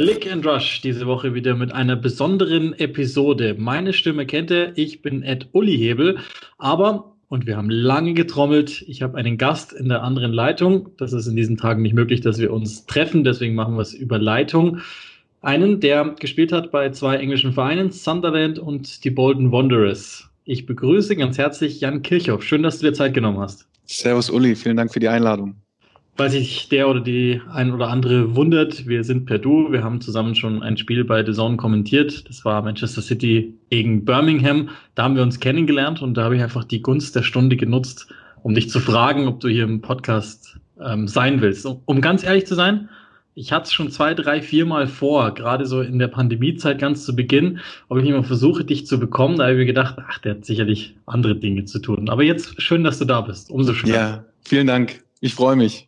Click and Rush diese Woche wieder mit einer besonderen Episode. Meine Stimme kennt ihr, ich bin Ed Uli Hebel, aber, und wir haben lange getrommelt, ich habe einen Gast in der anderen Leitung. Das ist in diesen Tagen nicht möglich, dass wir uns treffen, deswegen machen wir es über Leitung. Einen, der gespielt hat bei zwei englischen Vereinen, Sunderland und die Bolton Wanderers. Ich begrüße ganz herzlich Jan Kirchhoff. Schön, dass du dir Zeit genommen hast. Servus Uli, vielen Dank für die Einladung. Falls sich der oder die ein oder andere wundert, wir sind per Du. Wir haben zusammen schon ein Spiel bei The Zone kommentiert. Das war Manchester City gegen Birmingham. Da haben wir uns kennengelernt und da habe ich einfach die Gunst der Stunde genutzt, um dich zu fragen, ob du hier im Podcast ähm, sein willst. Um, ganz ehrlich zu sein, ich hatte es schon zwei, drei, vier Mal vor, gerade so in der Pandemiezeit ganz zu Beginn, ob ich nicht mal versuche, dich zu bekommen. Da habe ich mir gedacht, ach, der hat sicherlich andere Dinge zu tun. Aber jetzt schön, dass du da bist. Umso schöner. Ja, vielen Dank. Ich freue mich.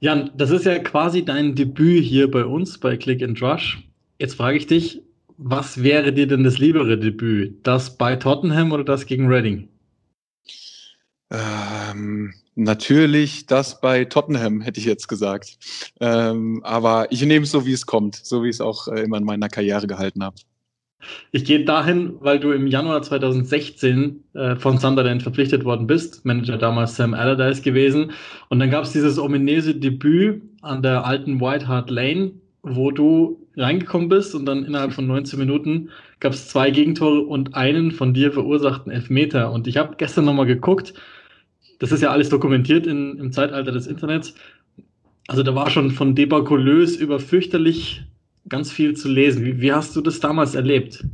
Jan, das ist ja quasi dein Debüt hier bei uns bei Click and Rush. Jetzt frage ich dich, was wäre dir denn das liebere Debüt? Das bei Tottenham oder das gegen Reading? Ähm, natürlich das bei Tottenham, hätte ich jetzt gesagt. Ähm, aber ich nehme es so, wie es kommt, so wie ich es auch äh, immer in meiner Karriere gehalten habe. Ich gehe dahin, weil du im Januar 2016 äh, von Sunderland verpflichtet worden bist. Manager damals Sam Allardyce gewesen. Und dann gab es dieses ominöse Debüt an der alten White Hart Lane, wo du reingekommen bist und dann innerhalb von 19 Minuten gab es zwei Gegentore und einen von dir verursachten Elfmeter. Und ich habe gestern nochmal geguckt. Das ist ja alles dokumentiert in, im Zeitalter des Internets. Also da war schon von debakulös über fürchterlich ganz viel zu lesen. Wie, wie hast du das damals erlebt?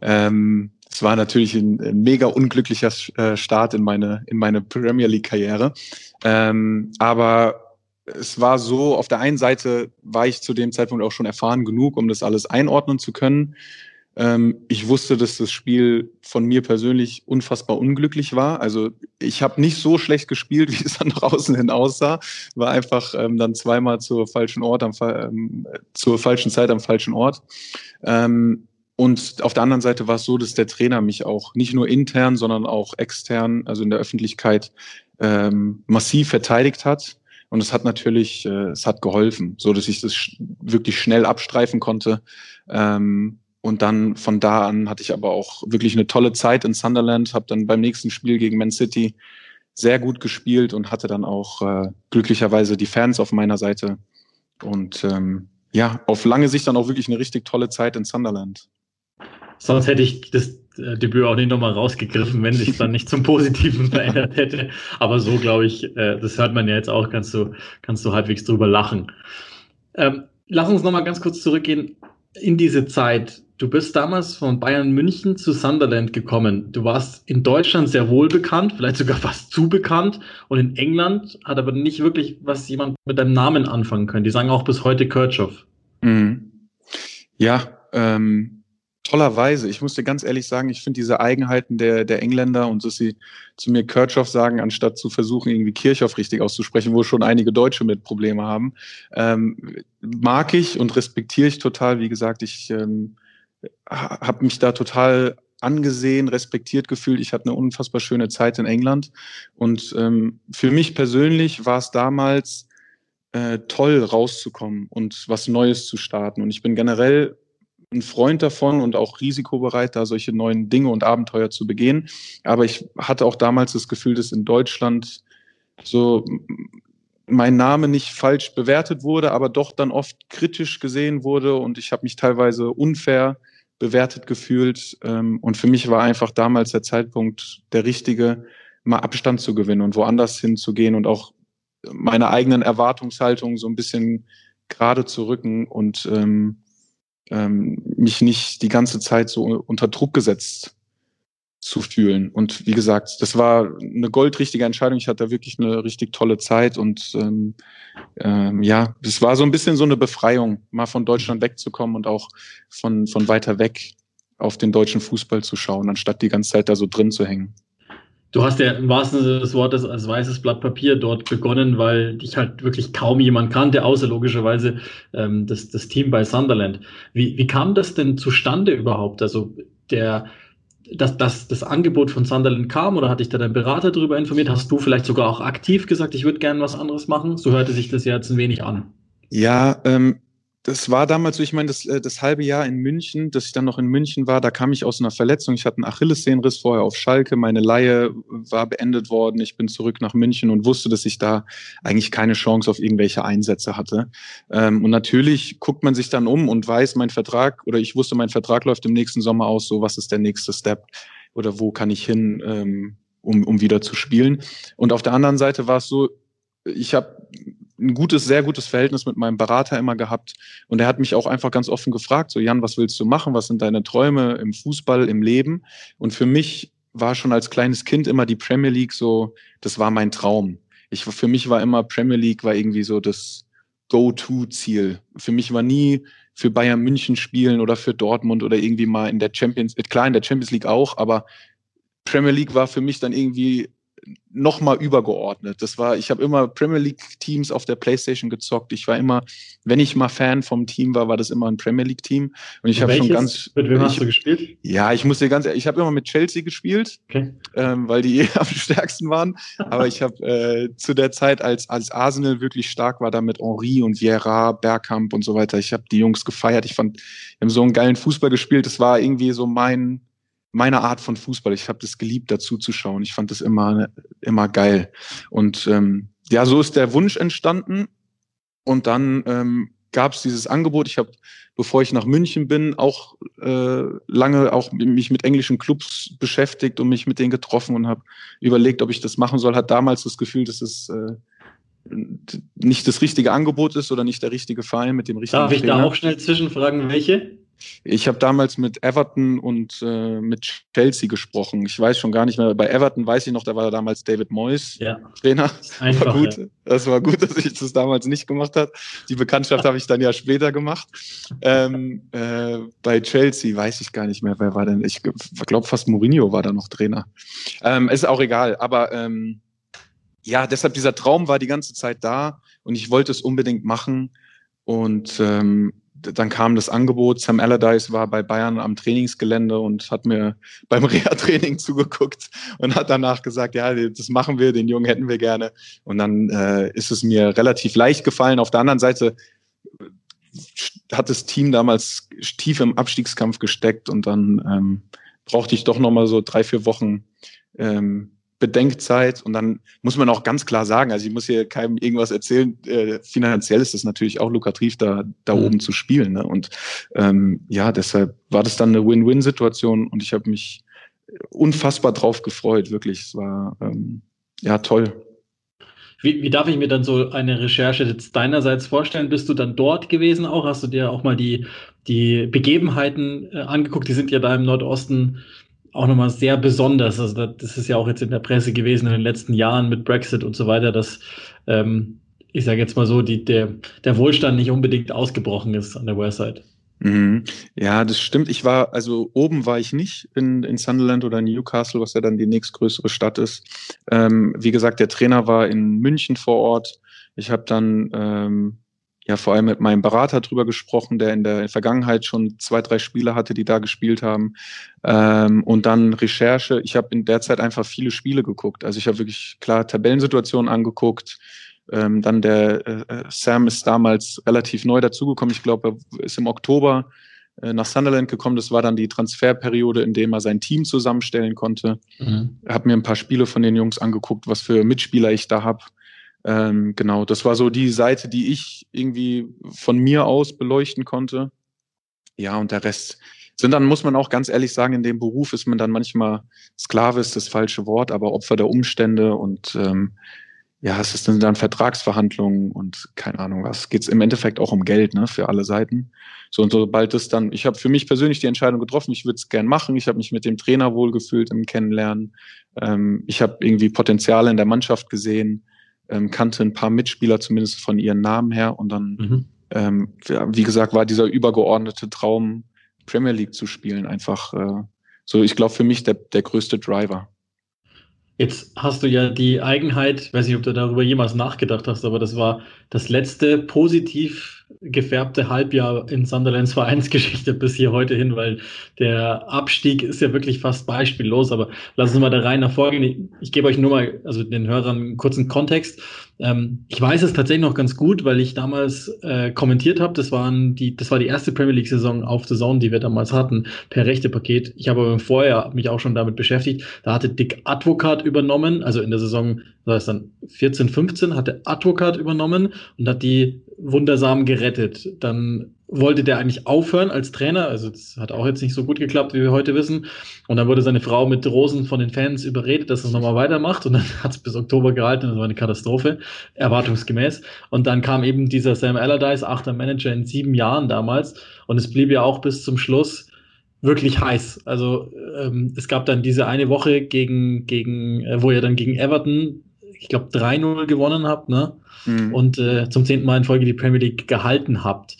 Ähm, es war natürlich ein, ein mega unglücklicher äh, Start in meine, in meine Premier League-Karriere. Ähm, aber es war so, auf der einen Seite war ich zu dem Zeitpunkt auch schon erfahren genug, um das alles einordnen zu können. Ähm, ich wusste, dass das Spiel von mir persönlich unfassbar unglücklich war. Also ich habe nicht so schlecht gespielt, wie es dann nach hin aussah. War einfach ähm, dann zweimal zur falschen Ort, am, ähm, zur falschen Zeit am falschen Ort. Ähm, und auf der anderen Seite war es so, dass der Trainer mich auch nicht nur intern, sondern auch extern, also in der Öffentlichkeit, ähm, massiv verteidigt hat. Und es hat natürlich, äh, es hat geholfen, so dass ich das sch wirklich schnell abstreifen konnte. Ähm, und dann von da an hatte ich aber auch wirklich eine tolle Zeit in Sunderland, habe dann beim nächsten Spiel gegen Man City sehr gut gespielt und hatte dann auch äh, glücklicherweise die Fans auf meiner Seite. Und ähm, ja, auf lange Sicht dann auch wirklich eine richtig tolle Zeit in Sunderland. Sonst hätte ich das äh, Debüt auch nicht nochmal rausgegriffen, wenn sich dann nicht zum Positiven verändert hätte. Aber so glaube ich, äh, das hört man ja jetzt auch, kannst du, kannst du halbwegs drüber lachen. Ähm, lass uns nochmal ganz kurz zurückgehen in diese Zeit. Du bist damals von Bayern München zu Sunderland gekommen. Du warst in Deutschland sehr wohl bekannt, vielleicht sogar fast zu bekannt. Und in England hat aber nicht wirklich was jemand mit deinem Namen anfangen können. Die sagen auch bis heute Kirchhoff. Mhm. Ja, ähm, tollerweise. Ich muss dir ganz ehrlich sagen, ich finde diese Eigenheiten der, der Engländer und dass sie zu mir Kirchhoff sagen, anstatt zu versuchen, irgendwie Kirchhoff richtig auszusprechen, wo schon einige Deutsche mit Probleme haben, ähm, mag ich und respektiere ich total. Wie gesagt, ich ähm, habe mich da total angesehen, respektiert gefühlt. Ich hatte eine unfassbar schöne Zeit in England. Und ähm, für mich persönlich war es damals äh, toll, rauszukommen und was Neues zu starten. Und ich bin generell ein Freund davon und auch risikobereit, da solche neuen Dinge und Abenteuer zu begehen. Aber ich hatte auch damals das Gefühl, dass in Deutschland so mein Name nicht falsch bewertet wurde, aber doch dann oft kritisch gesehen wurde und ich habe mich teilweise unfair bewertet gefühlt. Ähm, und für mich war einfach damals der Zeitpunkt der richtige, mal Abstand zu gewinnen und woanders hinzugehen und auch meine eigenen Erwartungshaltungen so ein bisschen gerade zu rücken und ähm, ähm, mich nicht die ganze Zeit so unter Druck gesetzt zu fühlen. Und wie gesagt, das war eine goldrichtige Entscheidung. Ich hatte wirklich eine richtig tolle Zeit und ähm, ähm, ja, es war so ein bisschen so eine Befreiung, mal von Deutschland wegzukommen und auch von, von weiter weg auf den deutschen Fußball zu schauen, anstatt die ganze Zeit da so drin zu hängen. Du hast ja im wahrsten Sinne des Wortes als weißes Blatt Papier dort begonnen, weil dich halt wirklich kaum jemand kannte, außer logischerweise ähm, das, das Team bei Sunderland. Wie, wie kam das denn zustande überhaupt? Also der, dass, dass das Angebot von Sunderland kam oder hat dich da dein Berater darüber informiert? Hast du vielleicht sogar auch aktiv gesagt, ich würde gerne was anderes machen? So hörte sich das ja jetzt ein wenig an. Ja, ähm, das war damals so, ich meine, das, äh, das halbe Jahr in München, dass ich dann noch in München war, da kam ich aus einer Verletzung. Ich hatte einen Achillessehnenriss vorher auf Schalke. Meine Laie war beendet worden. Ich bin zurück nach München und wusste, dass ich da eigentlich keine Chance auf irgendwelche Einsätze hatte. Ähm, und natürlich guckt man sich dann um und weiß, mein Vertrag oder ich wusste, mein Vertrag läuft im nächsten Sommer aus. So, was ist der nächste Step oder wo kann ich hin, ähm, um, um wieder zu spielen? Und auf der anderen Seite war es so, ich habe ein gutes, sehr gutes Verhältnis mit meinem Berater immer gehabt. Und er hat mich auch einfach ganz offen gefragt, so Jan, was willst du machen? Was sind deine Träume im Fußball, im Leben? Und für mich war schon als kleines Kind immer die Premier League so, das war mein Traum. Ich, für mich war immer Premier League war irgendwie so das Go-To-Ziel. Für mich war nie für Bayern München spielen oder für Dortmund oder irgendwie mal in der Champions, klar in der Champions League auch, aber Premier League war für mich dann irgendwie nochmal übergeordnet. Das war, ich habe immer Premier League Teams auf der PlayStation gezockt. Ich war immer, wenn ich mal Fan vom Team war, war das immer ein Premier League Team. Und ich habe schon ganz. Mit wem ich, hast du gespielt? Ja, ich muss dir ganz ehrlich, ich habe immer mit Chelsea gespielt, okay. ähm, weil die am stärksten waren. Aber ich habe äh, zu der Zeit, als als Arsenal wirklich stark war, da mit Henri und Vieira, Bergkamp und so weiter. Ich habe die Jungs gefeiert. Ich fand, wir haben so einen geilen Fußball gespielt. Das war irgendwie so mein meine Art von Fußball. Ich habe das geliebt, dazu zu schauen. Ich fand das immer, immer geil. Und ähm, ja, so ist der Wunsch entstanden. Und dann ähm, gab es dieses Angebot. Ich habe, bevor ich nach München bin, auch äh, lange auch mich mit englischen Clubs beschäftigt und mich mit denen getroffen und habe überlegt, ob ich das machen soll. Hat damals das Gefühl, dass es äh, nicht das richtige Angebot ist oder nicht der richtige Verein mit dem richtigen Darf ich Trainer. da auch schnell zwischenfragen, welche? Ich habe damals mit Everton und äh, mit Chelsea gesprochen. Ich weiß schon gar nicht mehr. Bei Everton weiß ich noch, da war damals David Moyes ja. Trainer. Einfach, war gut. Ja. Das war gut, dass ich das damals nicht gemacht habe. Die Bekanntschaft habe ich dann ja später gemacht. Ähm, äh, bei Chelsea weiß ich gar nicht mehr, wer war denn. Ich glaube fast Mourinho war da noch Trainer. Ähm, ist auch egal. Aber ähm, ja, deshalb dieser Traum war die ganze Zeit da und ich wollte es unbedingt machen. Und ähm, dann kam das Angebot, Sam Allardyce war bei Bayern am Trainingsgelände und hat mir beim Reha-Training zugeguckt und hat danach gesagt, ja, das machen wir, den Jungen hätten wir gerne. Und dann äh, ist es mir relativ leicht gefallen. Auf der anderen Seite äh, hat das Team damals tief im Abstiegskampf gesteckt und dann ähm, brauchte ich doch noch mal so drei, vier Wochen ähm, Bedenkzeit und dann muss man auch ganz klar sagen, also ich muss hier keinem irgendwas erzählen, äh, finanziell ist es natürlich auch lukrativ, da, da mhm. oben zu spielen. Ne? Und ähm, ja, deshalb war das dann eine Win-Win-Situation und ich habe mich unfassbar drauf gefreut, wirklich. Es war ähm, ja toll. Wie, wie darf ich mir dann so eine Recherche jetzt deinerseits vorstellen? Bist du dann dort gewesen auch? Hast du dir auch mal die, die Begebenheiten äh, angeguckt? Die sind ja da im Nordosten auch nochmal sehr besonders. Also das ist ja auch jetzt in der Presse gewesen in den letzten Jahren mit Brexit und so weiter, dass ähm, ich sage jetzt mal so, die, der, der Wohlstand nicht unbedingt ausgebrochen ist an der Westside. Mhm. Ja, das stimmt. Ich war, also oben war ich nicht in, in Sunderland oder Newcastle, was ja dann die nächstgrößere Stadt ist. Ähm, wie gesagt, der Trainer war in München vor Ort. Ich habe dann ähm, ja vor allem mit meinem Berater drüber gesprochen, der in der Vergangenheit schon zwei, drei Spiele hatte, die da gespielt haben. Ähm, und dann Recherche. Ich habe in der Zeit einfach viele Spiele geguckt. Also ich habe wirklich klar Tabellensituationen angeguckt. Ähm, dann der äh, Sam ist damals relativ neu dazugekommen. Ich glaube, er ist im Oktober äh, nach Sunderland gekommen. Das war dann die Transferperiode, in dem er sein Team zusammenstellen konnte. Mhm. Habe mir ein paar Spiele von den Jungs angeguckt, was für Mitspieler ich da habe. Ähm, genau, das war so die Seite, die ich irgendwie von mir aus beleuchten konnte. Ja, und der Rest sind dann, muss man auch ganz ehrlich sagen, in dem Beruf ist man dann manchmal Sklave, ist das falsche Wort, aber Opfer der Umstände und ähm, ja, es ist dann Vertragsverhandlungen und keine Ahnung was. Geht es im Endeffekt auch um Geld, ne, für alle Seiten. So und sobald es dann, ich habe für mich persönlich die Entscheidung getroffen, ich würde es gern machen. Ich habe mich mit dem Trainer wohlgefühlt im Kennenlernen. Ähm, ich habe irgendwie Potenziale in der Mannschaft gesehen ähm, kannte ein paar Mitspieler zumindest von ihren Namen her und dann, mhm. ähm, wie gesagt, war dieser übergeordnete Traum, Premier League zu spielen, einfach äh, so, ich glaube, für mich der, der größte Driver. Jetzt hast du ja die Eigenheit, weiß nicht, ob du darüber jemals nachgedacht hast, aber das war das letzte positiv gefärbte Halbjahr in Sunderlands Vereinsgeschichte bis hier heute hin, weil der Abstieg ist ja wirklich fast beispiellos. Aber lass uns mal da rein nach vorgehen. Ich, ich gebe euch nur mal, also den Hörern einen kurzen Kontext. Ähm, ich weiß es tatsächlich noch ganz gut, weil ich damals äh, kommentiert habe. Das das war die erste Premier League Saison auf The Zone, die wir damals hatten, per rechte Paket. Ich habe aber vorher mich auch schon damit beschäftigt. Da hatte Dick Advocat übernommen, also in der Saison, das heißt dann 14, 15, hatte Advocat übernommen und hat die wundersam gerettet. Dann wollte der eigentlich aufhören als Trainer. Also das hat auch jetzt nicht so gut geklappt, wie wir heute wissen. Und dann wurde seine Frau mit Rosen von den Fans überredet, dass er es nochmal weitermacht. Und dann hat es bis Oktober gehalten. Das war eine Katastrophe, erwartungsgemäß. Und dann kam eben dieser Sam Allardyce, achter Manager in sieben Jahren damals. Und es blieb ja auch bis zum Schluss wirklich heiß. Also ähm, es gab dann diese eine Woche gegen, gegen äh, wo ihr dann gegen Everton, ich glaube, 3-0 gewonnen habt, ne? Mhm. Und äh, zum zehnten Mal in Folge die Premier League gehalten habt.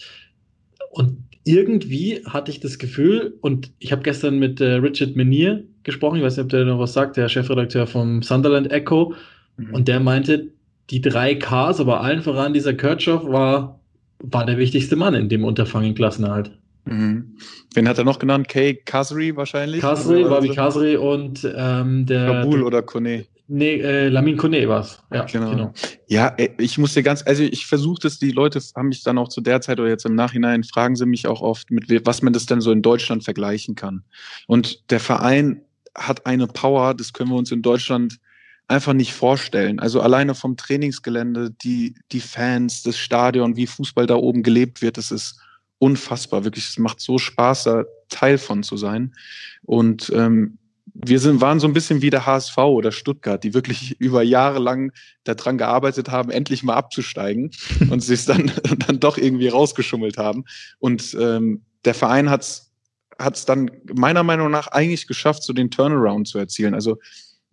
Und irgendwie hatte ich das Gefühl, und ich habe gestern mit äh, Richard Menier gesprochen, ich weiß nicht, ob der noch was sagt, der Chefredakteur vom Sunderland Echo, mhm. und der meinte, die drei Ks, aber allen voran dieser Kirchhoff war, war der wichtigste Mann in dem Unterfangen Klassenerhalt. Mhm. Wen hat er noch genannt? Kay Kasri wahrscheinlich? Kasri, Wabi Kasri und ähm, der. Kabul oder Kone? Nee, äh, Lamin Kone war es. Ja, genau. genau. Ja, ich muss dir ganz, also ich versuche das, die Leute haben mich dann auch zu der Zeit oder jetzt im Nachhinein, fragen sie mich auch oft, mit was man das denn so in Deutschland vergleichen kann. Und der Verein hat eine Power, das können wir uns in Deutschland einfach nicht vorstellen. Also alleine vom Trainingsgelände, die, die Fans, das Stadion, wie Fußball da oben gelebt wird, das ist unfassbar. Wirklich, es macht so Spaß, da Teil von zu sein. Und ähm, wir sind, waren so ein bisschen wie der HSV oder Stuttgart, die wirklich über Jahre lang daran gearbeitet haben, endlich mal abzusteigen und sich dann, dann doch irgendwie rausgeschummelt haben. Und ähm, der Verein hat es hat es dann meiner Meinung nach eigentlich geschafft, so den Turnaround zu erzielen. Also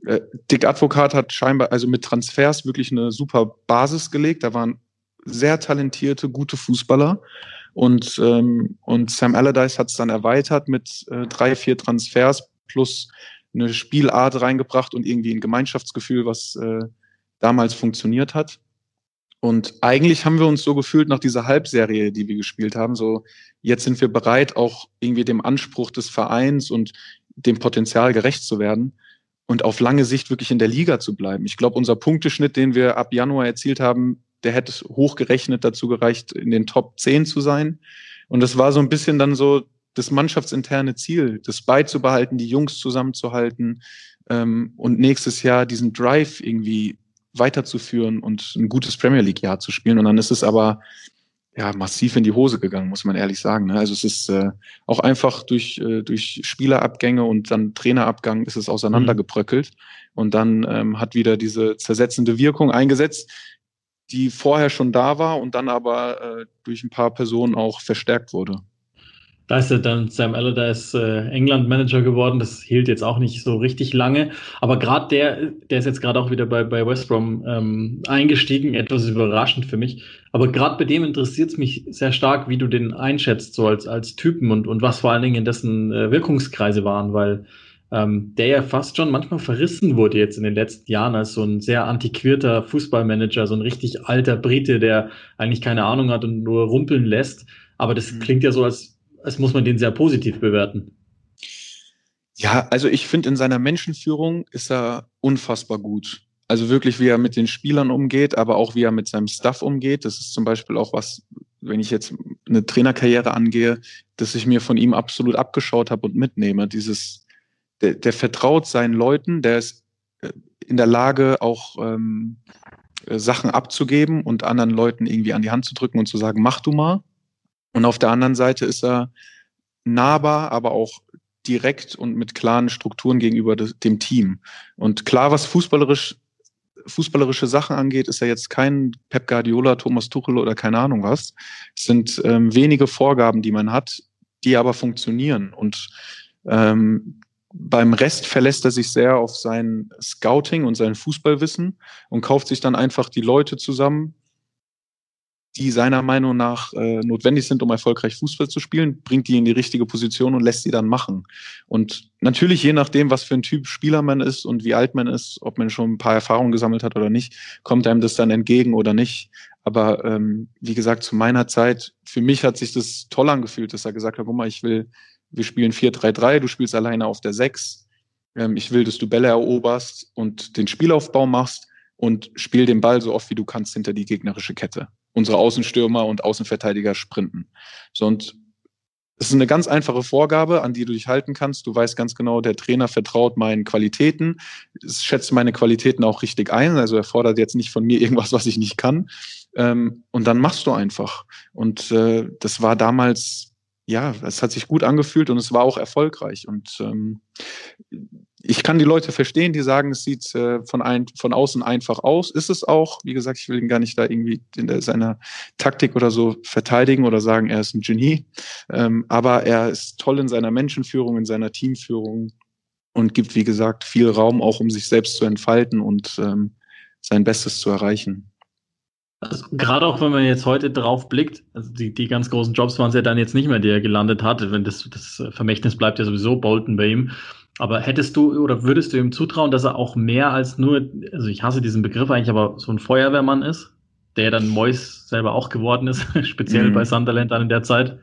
äh, Dick Advokat hat scheinbar also mit Transfers wirklich eine super Basis gelegt. Da waren sehr talentierte, gute Fußballer. Und, ähm, und Sam Allardyce hat es dann erweitert mit äh, drei, vier Transfers plus eine Spielart reingebracht und irgendwie ein Gemeinschaftsgefühl, was äh, damals funktioniert hat. Und eigentlich haben wir uns so gefühlt nach dieser Halbserie, die wir gespielt haben, so jetzt sind wir bereit, auch irgendwie dem Anspruch des Vereins und dem Potenzial gerecht zu werden und auf lange Sicht wirklich in der Liga zu bleiben. Ich glaube, unser Punkteschnitt, den wir ab Januar erzielt haben, der hätte hochgerechnet dazu gereicht, in den Top 10 zu sein. Und das war so ein bisschen dann so das mannschaftsinterne Ziel, das beizubehalten, die Jungs zusammenzuhalten ähm, und nächstes Jahr diesen Drive irgendwie weiterzuführen und ein gutes Premier League-Jahr zu spielen. Und dann ist es aber ja massiv in die Hose gegangen, muss man ehrlich sagen. Ne? Also es ist äh, auch einfach durch, äh, durch Spielerabgänge und dann Trainerabgang ist es auseinandergebröckelt. Mhm. Und dann ähm, hat wieder diese zersetzende Wirkung eingesetzt, die vorher schon da war und dann aber äh, durch ein paar Personen auch verstärkt wurde. Da ist ja dann Sam Allardyce äh, England-Manager geworden. Das hielt jetzt auch nicht so richtig lange. Aber gerade der, der ist jetzt gerade auch wieder bei, bei West Brom ähm, eingestiegen. Etwas überraschend für mich. Aber gerade bei dem interessiert es mich sehr stark, wie du den einschätzt, so als, als Typen und, und was vor allen Dingen in dessen äh, Wirkungskreise waren, weil ähm, der ja fast schon manchmal verrissen wurde jetzt in den letzten Jahren als so ein sehr antiquierter Fußballmanager, so ein richtig alter Brite, der eigentlich keine Ahnung hat und nur rumpeln lässt. Aber das mhm. klingt ja so, als als muss man den sehr positiv bewerten. Ja, also ich finde, in seiner Menschenführung ist er unfassbar gut. Also wirklich, wie er mit den Spielern umgeht, aber auch wie er mit seinem Staff umgeht. Das ist zum Beispiel auch was, wenn ich jetzt eine Trainerkarriere angehe, dass ich mir von ihm absolut abgeschaut habe und mitnehme. Dieses, der, der vertraut seinen Leuten, der ist äh, in der Lage, auch ähm, Sachen abzugeben und anderen Leuten irgendwie an die Hand zu drücken und zu sagen, mach du mal. Und auf der anderen Seite ist er nahbar, aber auch direkt und mit klaren Strukturen gegenüber dem Team. Und klar, was fußballerisch, fußballerische Sachen angeht, ist er jetzt kein Pep Guardiola, Thomas Tuchel oder keine Ahnung was. Es sind ähm, wenige Vorgaben, die man hat, die aber funktionieren. Und ähm, beim Rest verlässt er sich sehr auf sein Scouting und sein Fußballwissen und kauft sich dann einfach die Leute zusammen, die seiner Meinung nach äh, notwendig sind, um erfolgreich Fußball zu spielen, bringt die in die richtige Position und lässt sie dann machen. Und natürlich, je nachdem, was für ein Typ Spieler man ist und wie alt man ist, ob man schon ein paar Erfahrungen gesammelt hat oder nicht, kommt einem das dann entgegen oder nicht. Aber ähm, wie gesagt, zu meiner Zeit, für mich hat sich das toll angefühlt, dass er gesagt hat, guck mal, ich will, wir spielen 4-3-3, du spielst alleine auf der 6. Ähm, ich will, dass du Bälle eroberst und den Spielaufbau machst und spiel den Ball so oft wie du kannst hinter die gegnerische Kette. Unsere Außenstürmer und Außenverteidiger sprinten. So, und es ist eine ganz einfache Vorgabe, an die du dich halten kannst. Du weißt ganz genau, der Trainer vertraut meinen Qualitäten, es schätzt meine Qualitäten auch richtig ein. Also er fordert jetzt nicht von mir irgendwas, was ich nicht kann. Ähm, und dann machst du einfach. Und äh, das war damals, ja, es hat sich gut angefühlt und es war auch erfolgreich. Und ähm, ich kann die Leute verstehen, die sagen, es sieht äh, von, ein, von außen einfach aus. Ist es auch. Wie gesagt, ich will ihn gar nicht da irgendwie in der, seiner Taktik oder so verteidigen oder sagen, er ist ein Genie. Ähm, aber er ist toll in seiner Menschenführung, in seiner Teamführung und gibt, wie gesagt, viel Raum auch, um sich selbst zu entfalten und ähm, sein Bestes zu erreichen. Also, gerade auch wenn man jetzt heute drauf blickt, also die, die ganz großen Jobs waren es ja dann jetzt nicht mehr, die er gelandet hat. Wenn das, das Vermächtnis bleibt ja sowieso Bolton bei ihm. Aber hättest du oder würdest du ihm zutrauen, dass er auch mehr als nur, also ich hasse diesen Begriff eigentlich, aber so ein Feuerwehrmann ist, der dann Mois selber auch geworden ist, speziell mhm. bei Sunderland dann in der Zeit?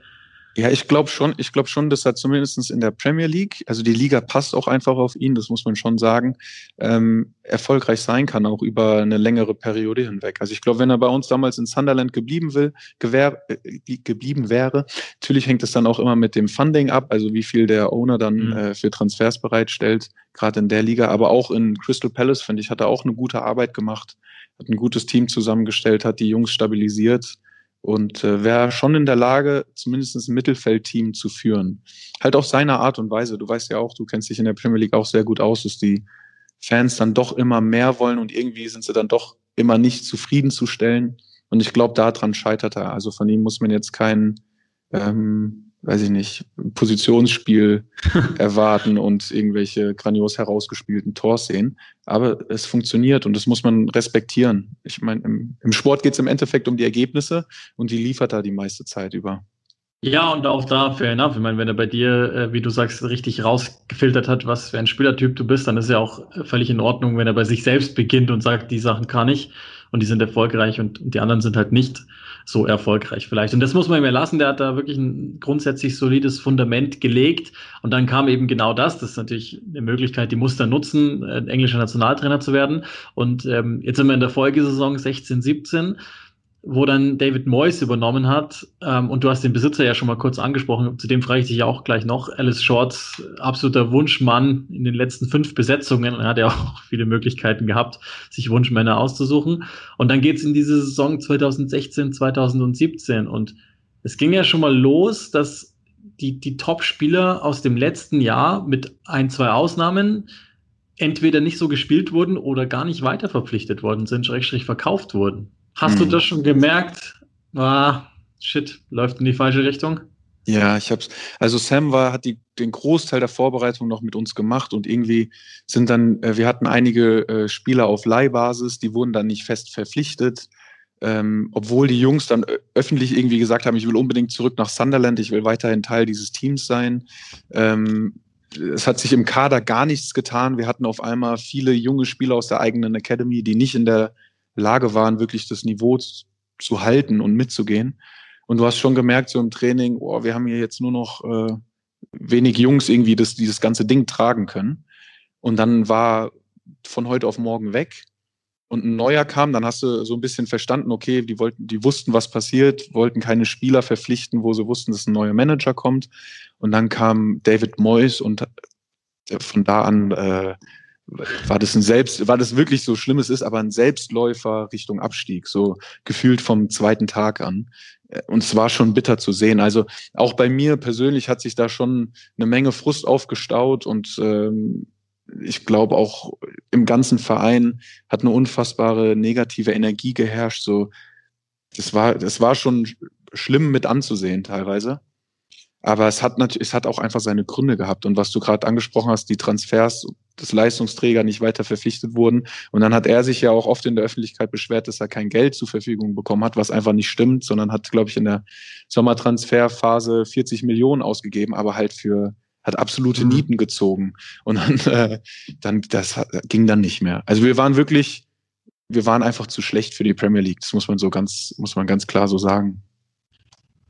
Ja, ich glaube schon, ich glaube schon, dass er zumindest in der Premier League, also die Liga passt auch einfach auf ihn, das muss man schon sagen, ähm, erfolgreich sein kann, auch über eine längere Periode hinweg. Also ich glaube, wenn er bei uns damals in Sunderland geblieben will, gewähr, äh, geblieben wäre, natürlich hängt es dann auch immer mit dem Funding ab, also wie viel der Owner dann mhm. äh, für Transfers bereitstellt, gerade in der Liga, aber auch in Crystal Palace, finde ich, hat er auch eine gute Arbeit gemacht, hat ein gutes Team zusammengestellt, hat die Jungs stabilisiert und äh, wäre schon in der Lage, zumindest ein Mittelfeldteam zu führen. Halt auf seine Art und Weise. Du weißt ja auch, du kennst dich in der Premier League auch sehr gut aus, dass die Fans dann doch immer mehr wollen und irgendwie sind sie dann doch immer nicht zufriedenzustellen. Und ich glaube, daran scheitert er. Also von ihm muss man jetzt keinen ähm, weiß ich nicht, Positionsspiel erwarten und irgendwelche grandios herausgespielten Tors sehen. Aber es funktioniert und das muss man respektieren. Ich meine, im, im Sport geht es im Endeffekt um die Ergebnisse und die liefert er die meiste Zeit über. Ja, und auch da, fair enough. Ich meine, wenn er bei dir, äh, wie du sagst, richtig rausgefiltert hat, was für ein Spielertyp du bist, dann ist ja auch völlig in Ordnung, wenn er bei sich selbst beginnt und sagt, die Sachen kann ich und die sind erfolgreich und, die anderen sind halt nicht so erfolgreich vielleicht. Und das muss man ihm lassen. Der hat da wirklich ein grundsätzlich solides Fundament gelegt. Und dann kam eben genau das. Das ist natürlich eine Möglichkeit, die Muster nutzen, äh, englischer Nationaltrainer zu werden. Und ähm, jetzt sind wir in der Folgesaison 16, 17 wo dann David Moyes übernommen hat. Ähm, und du hast den Besitzer ja schon mal kurz angesprochen. Zudem frage ich dich ja auch gleich noch. Alice Shorts, absoluter Wunschmann in den letzten fünf Besetzungen. Er hat ja auch viele Möglichkeiten gehabt, sich Wunschmänner auszusuchen. Und dann geht's in diese Saison 2016, 2017. Und es ging ja schon mal los, dass die, die Top-Spieler aus dem letzten Jahr mit ein, zwei Ausnahmen entweder nicht so gespielt wurden oder gar nicht weiter verpflichtet worden sind, schrägstrich verkauft wurden. Hast hm. du das schon gemerkt? Ah, shit, läuft in die falsche Richtung? Ja, ich hab's. Also Sam war, hat die, den Großteil der Vorbereitung noch mit uns gemacht und irgendwie sind dann, äh, wir hatten einige äh, Spieler auf Leihbasis, die wurden dann nicht fest verpflichtet. Ähm, obwohl die Jungs dann öffentlich irgendwie gesagt haben, ich will unbedingt zurück nach Sunderland, ich will weiterhin Teil dieses Teams sein. Ähm, es hat sich im Kader gar nichts getan. Wir hatten auf einmal viele junge Spieler aus der eigenen Academy, die nicht in der Lage waren, wirklich das Niveau zu halten und mitzugehen. Und du hast schon gemerkt, so im Training, oh, wir haben hier jetzt nur noch äh, wenig Jungs irgendwie, das dieses ganze Ding tragen können. Und dann war von heute auf morgen weg und ein neuer kam, dann hast du so ein bisschen verstanden, okay, die wollten, die wussten, was passiert, wollten keine Spieler verpflichten, wo sie wussten, dass ein neuer Manager kommt. Und dann kam David Moyes und äh, von da an äh, war das ein Selbst, war das wirklich so schlimm es ist, aber ein Selbstläufer Richtung Abstieg, so gefühlt vom zweiten Tag an. Und es war schon bitter zu sehen. Also auch bei mir persönlich hat sich da schon eine Menge Frust aufgestaut und ähm, ich glaube auch im ganzen Verein hat eine unfassbare negative Energie geherrscht. So, das war, das war schon schlimm mit anzusehen teilweise. Aber es hat natürlich, es hat auch einfach seine Gründe gehabt. Und was du gerade angesprochen hast, die Transfers des Leistungsträger nicht weiter verpflichtet wurden. Und dann hat er sich ja auch oft in der Öffentlichkeit beschwert, dass er kein Geld zur Verfügung bekommen hat, was einfach nicht stimmt, sondern hat, glaube ich, in der Sommertransferphase 40 Millionen ausgegeben, aber halt für hat absolute mhm. Nieten gezogen. Und dann, äh, dann das ging dann nicht mehr. Also wir waren wirklich wir waren einfach zu schlecht für die Premier League. Das muss man so ganz, muss man ganz klar so sagen.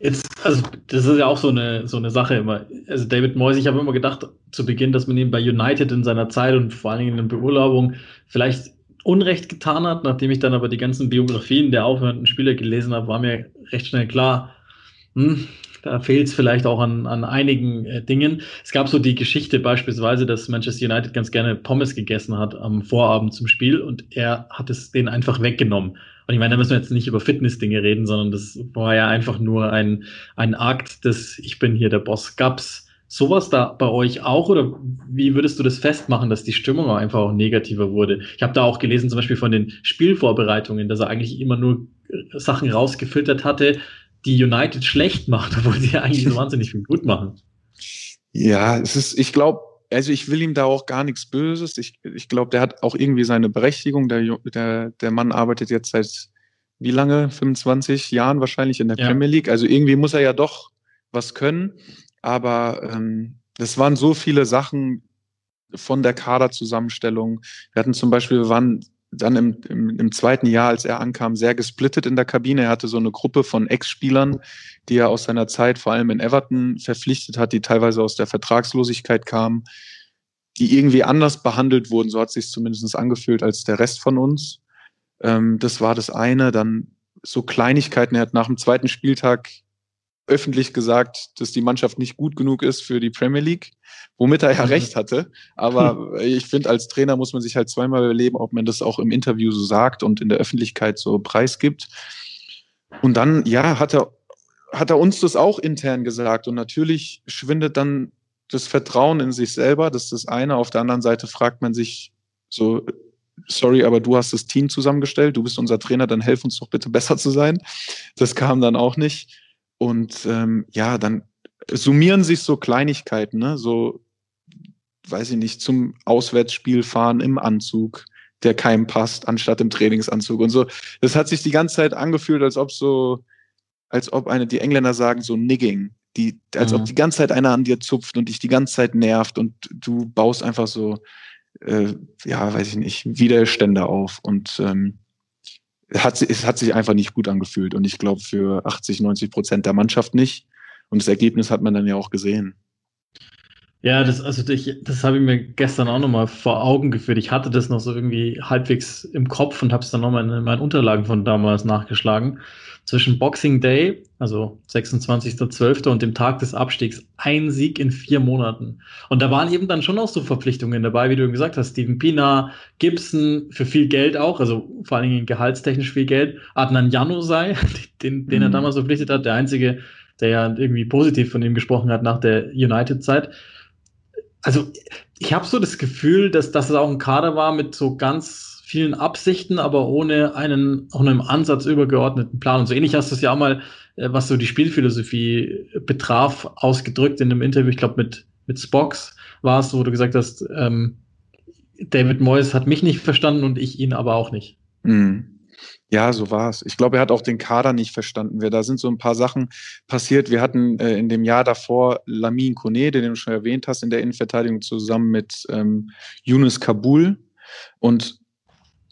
Jetzt, also das ist ja auch so eine, so eine Sache immer. Also David Moyes, ich habe immer gedacht zu Beginn, dass man ihm bei United in seiner Zeit und vor allen Dingen in der Beurlaubung vielleicht Unrecht getan hat. Nachdem ich dann aber die ganzen Biografien der aufhörenden Spieler gelesen habe, war mir recht schnell klar, hm, da fehlt es vielleicht auch an, an einigen äh, Dingen. Es gab so die Geschichte beispielsweise, dass Manchester United ganz gerne Pommes gegessen hat am Vorabend zum Spiel und er hat es denen einfach weggenommen. Und ich meine, da müssen wir jetzt nicht über Fitnessdinge reden, sondern das war ja einfach nur ein, ein Akt des Ich bin hier der Boss. Gab's sowas da bei euch auch oder wie würdest du das festmachen, dass die Stimmung einfach auch negativer wurde? Ich habe da auch gelesen, zum Beispiel von den Spielvorbereitungen, dass er eigentlich immer nur Sachen rausgefiltert hatte, die United schlecht macht, obwohl sie ja eigentlich so wahnsinnig viel gut machen. Ja, es ist, ich glaube, also ich will ihm da auch gar nichts Böses. Ich, ich glaube, der hat auch irgendwie seine Berechtigung. Der, der, der Mann arbeitet jetzt seit wie lange? 25 Jahren wahrscheinlich in der ja. Premier League. Also irgendwie muss er ja doch was können. Aber ähm, das waren so viele Sachen von der Kaderzusammenstellung. Wir hatten zum Beispiel, wir waren dann im, im, im zweiten Jahr, als er ankam, sehr gesplittet in der Kabine. Er hatte so eine Gruppe von Ex-Spielern, die er aus seiner Zeit vor allem in Everton verpflichtet hat, die teilweise aus der Vertragslosigkeit kamen, die irgendwie anders behandelt wurden. So hat es sich zumindest angefühlt als der Rest von uns. Ähm, das war das eine. Dann so Kleinigkeiten. Er hat nach dem zweiten Spieltag öffentlich gesagt, dass die Mannschaft nicht gut genug ist für die Premier League, womit er ja mhm. recht hatte. Aber ich finde, als Trainer muss man sich halt zweimal überleben, ob man das auch im Interview so sagt und in der Öffentlichkeit so preisgibt. Und dann, ja, hat er, hat er uns das auch intern gesagt. Und natürlich schwindet dann das Vertrauen in sich selber. Das ist das eine. Auf der anderen Seite fragt man sich so, sorry, aber du hast das Team zusammengestellt, du bist unser Trainer, dann helf uns doch bitte besser zu sein. Das kam dann auch nicht. Und ähm, ja, dann summieren sich so Kleinigkeiten, ne? So, weiß ich nicht, zum Auswärtsspiel fahren im Anzug, der keinem passt, anstatt im Trainingsanzug und so. Das hat sich die ganze Zeit angefühlt, als ob so, als ob eine, die Engländer sagen, so Nigging. Die, als mhm. ob die ganze Zeit einer an dir zupft und dich die ganze Zeit nervt und du baust einfach so, äh, ja, weiß ich nicht, Widerstände auf. Und ähm, hat, es hat sich einfach nicht gut angefühlt. Und ich glaube, für 80, 90 Prozent der Mannschaft nicht. Und das Ergebnis hat man dann ja auch gesehen. Ja, das, also ich, das habe ich mir gestern auch nochmal vor Augen geführt. Ich hatte das noch so irgendwie halbwegs im Kopf und habe es dann nochmal in meinen Unterlagen von damals nachgeschlagen. Zwischen Boxing Day, also 26.12. und dem Tag des Abstiegs, ein Sieg in vier Monaten. Und da waren eben dann schon auch so Verpflichtungen dabei, wie du gesagt hast. Steven Pina, Gibson für viel Geld auch, also vor allen Dingen gehaltstechnisch viel Geld. Adnan Januzaj, den, den mhm. er damals verpflichtet hat, der einzige, der ja irgendwie positiv von ihm gesprochen hat nach der United-Zeit also ich habe so das Gefühl, dass, dass es auch ein Kader war mit so ganz vielen Absichten, aber ohne einen, ohne einen Ansatz übergeordneten Plan. Und so ähnlich hast du es ja auch mal, äh, was so die Spielphilosophie betraf, ausgedrückt in einem Interview, ich glaube mit, mit Spox war es, wo du gesagt hast, ähm, David Moyes hat mich nicht verstanden und ich ihn aber auch nicht. Mhm. Ja, so war's. Ich glaube, er hat auch den Kader nicht verstanden. Wir, da sind so ein paar Sachen passiert. Wir hatten äh, in dem Jahr davor Lamin Kone, den du schon erwähnt hast, in der Innenverteidigung zusammen mit ähm, Yunus Kabul. Und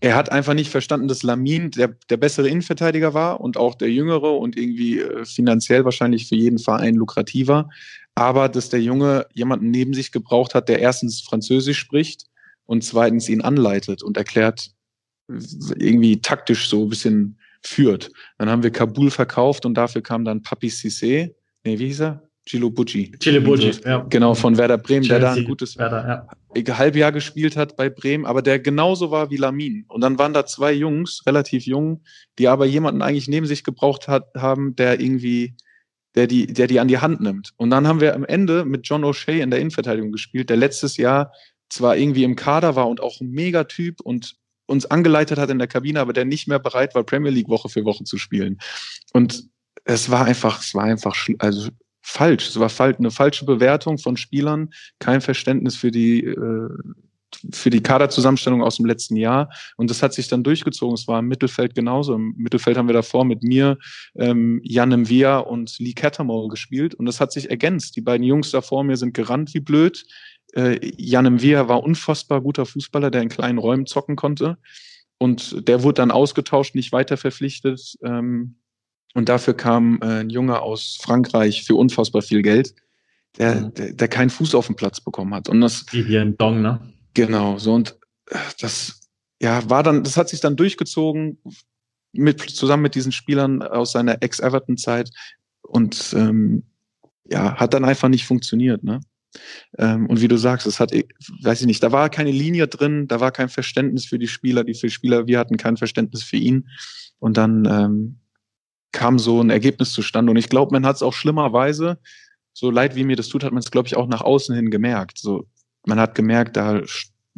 er hat einfach nicht verstanden, dass Lamin der, der bessere Innenverteidiger war und auch der jüngere und irgendwie äh, finanziell wahrscheinlich für jeden Verein lukrativer. Aber dass der Junge jemanden neben sich gebraucht hat, der erstens Französisch spricht und zweitens ihn anleitet und erklärt, irgendwie taktisch so ein bisschen führt. Dann haben wir Kabul verkauft und dafür kam dann Papi Cissé, nee, wie hieß er? Gilo Bucci. Gilo Bucci, ja. Genau, von Werder Bremen, Chelsea, der da ein gutes Werder, ja. Halbjahr gespielt hat bei Bremen, aber der genauso war wie Lamin. Und dann waren da zwei Jungs, relativ jung, die aber jemanden eigentlich neben sich gebraucht hat, haben, der irgendwie, der die, der die an die Hand nimmt. Und dann haben wir am Ende mit John O'Shea in der Innenverteidigung gespielt, der letztes Jahr zwar irgendwie im Kader war und auch ein Megatyp und uns angeleitet hat in der Kabine, aber der nicht mehr bereit war, Premier League Woche für Woche zu spielen. Und es war einfach, es war einfach, also falsch. Es war eine falsche Bewertung von Spielern, kein Verständnis für die, äh, für die Kaderzusammenstellung aus dem letzten Jahr. Und das hat sich dann durchgezogen. Es war im Mittelfeld genauso. Im Mittelfeld haben wir davor mit mir, ähm, Jan Mvia und Lee Catamore gespielt. Und das hat sich ergänzt. Die beiden Jungs da vor mir sind gerannt wie blöd. Äh, Jan Mvia war unfassbar guter Fußballer, der in kleinen Räumen zocken konnte. und der wurde dann ausgetauscht, nicht weiter verpflichtet. Ähm, und dafür kam äh, ein Junge aus Frankreich für unfassbar viel Geld, der, mhm. der, der keinen Fuß auf den Platz bekommen hat. Und das. Wie hier in Dong, ne? Genau, so und äh, das ja war dann, das hat sich dann durchgezogen mit zusammen mit diesen Spielern aus seiner Ex-Everton-Zeit und ähm, ja, hat dann einfach nicht funktioniert, ne? Ähm, und wie du sagst, es hat, weiß ich nicht, da war keine Linie drin, da war kein Verständnis für die Spieler, die für Spieler, wir hatten kein Verständnis für ihn. Und dann ähm, kam so ein Ergebnis zustande. Und ich glaube, man hat es auch schlimmerweise, so leid wie mir das tut, hat man es, glaube ich, auch nach außen hin gemerkt. So, man hat gemerkt, da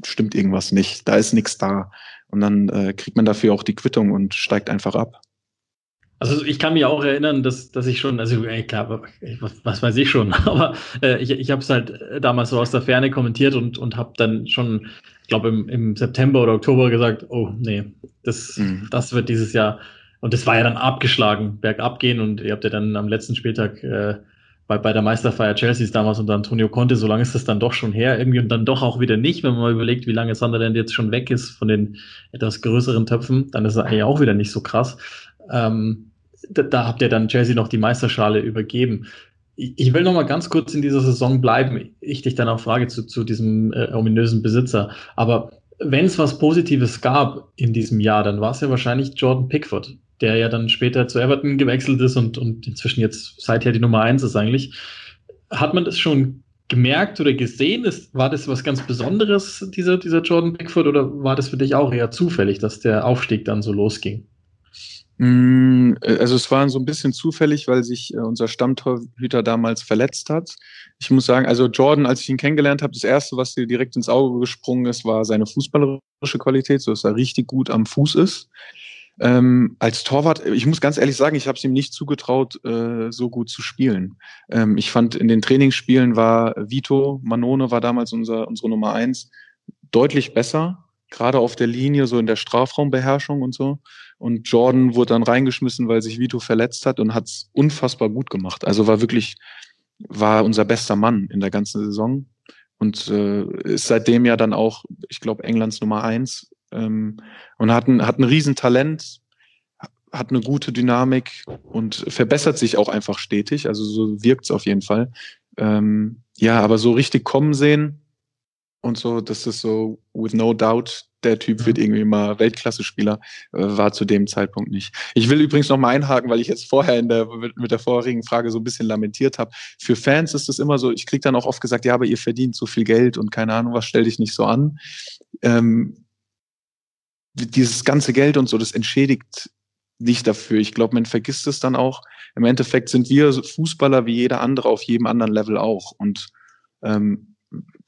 stimmt irgendwas nicht, da ist nichts da. Und dann äh, kriegt man dafür auch die Quittung und steigt einfach ab. Also ich kann mich auch erinnern, dass, dass ich schon, also ey, klar, was, was weiß ich schon, aber äh, ich, ich habe es halt damals so aus der Ferne kommentiert und, und habe dann schon, ich glaube im, im September oder Oktober gesagt, oh nee, das, mhm. das wird dieses Jahr, und das war ja dann abgeschlagen, bergab gehen und ihr habt ja dann am letzten Spieltag äh, bei, bei der Meisterfeier Chelseas damals unter Antonio Conte, so lange ist das dann doch schon her irgendwie und dann doch auch wieder nicht, wenn man mal überlegt, wie lange Sunderland jetzt schon weg ist von den etwas größeren Töpfen, dann ist es eigentlich auch wieder nicht so krass. Ähm, da, da, habt ihr dann Chelsea noch die Meisterschale übergeben. Ich, ich will noch mal ganz kurz in dieser Saison bleiben. Ich dich dann auch frage zu, zu diesem äh, ominösen Besitzer. Aber wenn es was Positives gab in diesem Jahr, dann war es ja wahrscheinlich Jordan Pickford, der ja dann später zu Everton gewechselt ist und, und inzwischen jetzt seither die Nummer eins ist eigentlich. Hat man das schon gemerkt oder gesehen? Ist, war das was ganz Besonderes, dieser, dieser Jordan Pickford, oder war das für dich auch eher zufällig, dass der Aufstieg dann so losging? Mm, äh, also es war so ein bisschen zufällig, weil sich äh, unser Stammtorhüter damals verletzt hat. Ich muss sagen, also Jordan, als ich ihn kennengelernt habe, das erste, was dir direkt ins Auge gesprungen ist, war seine fußballerische Qualität, so dass er richtig gut am Fuß ist. Ähm, als Torwart, ich muss ganz ehrlich sagen, ich habe es ihm nicht zugetraut, äh, so gut zu spielen. Ähm, ich fand in den Trainingsspielen war Vito Manone war damals unser unsere Nummer eins deutlich besser gerade auf der Linie, so in der Strafraumbeherrschung und so. Und Jordan wurde dann reingeschmissen, weil sich Vito verletzt hat und hat es unfassbar gut gemacht. Also war wirklich, war unser bester Mann in der ganzen Saison und äh, ist seitdem ja dann auch, ich glaube, Englands Nummer eins ähm, und hat ein, hat ein Riesentalent, hat eine gute Dynamik und verbessert sich auch einfach stetig. Also so wirkt es auf jeden Fall. Ähm, ja, aber so richtig kommen sehen, und so, das ist so, with no doubt, der Typ wird irgendwie mal Weltklasse-Spieler, äh, war zu dem Zeitpunkt nicht. Ich will übrigens noch mal einhaken, weil ich jetzt vorher in der, mit der vorherigen Frage so ein bisschen lamentiert habe. Für Fans ist es immer so, ich kriege dann auch oft gesagt, ja, aber ihr verdient so viel Geld und keine Ahnung, was stell dich nicht so an. Ähm, dieses ganze Geld und so, das entschädigt nicht dafür. Ich glaube, man vergisst es dann auch. Im Endeffekt sind wir Fußballer wie jeder andere auf jedem anderen Level auch. Und ähm,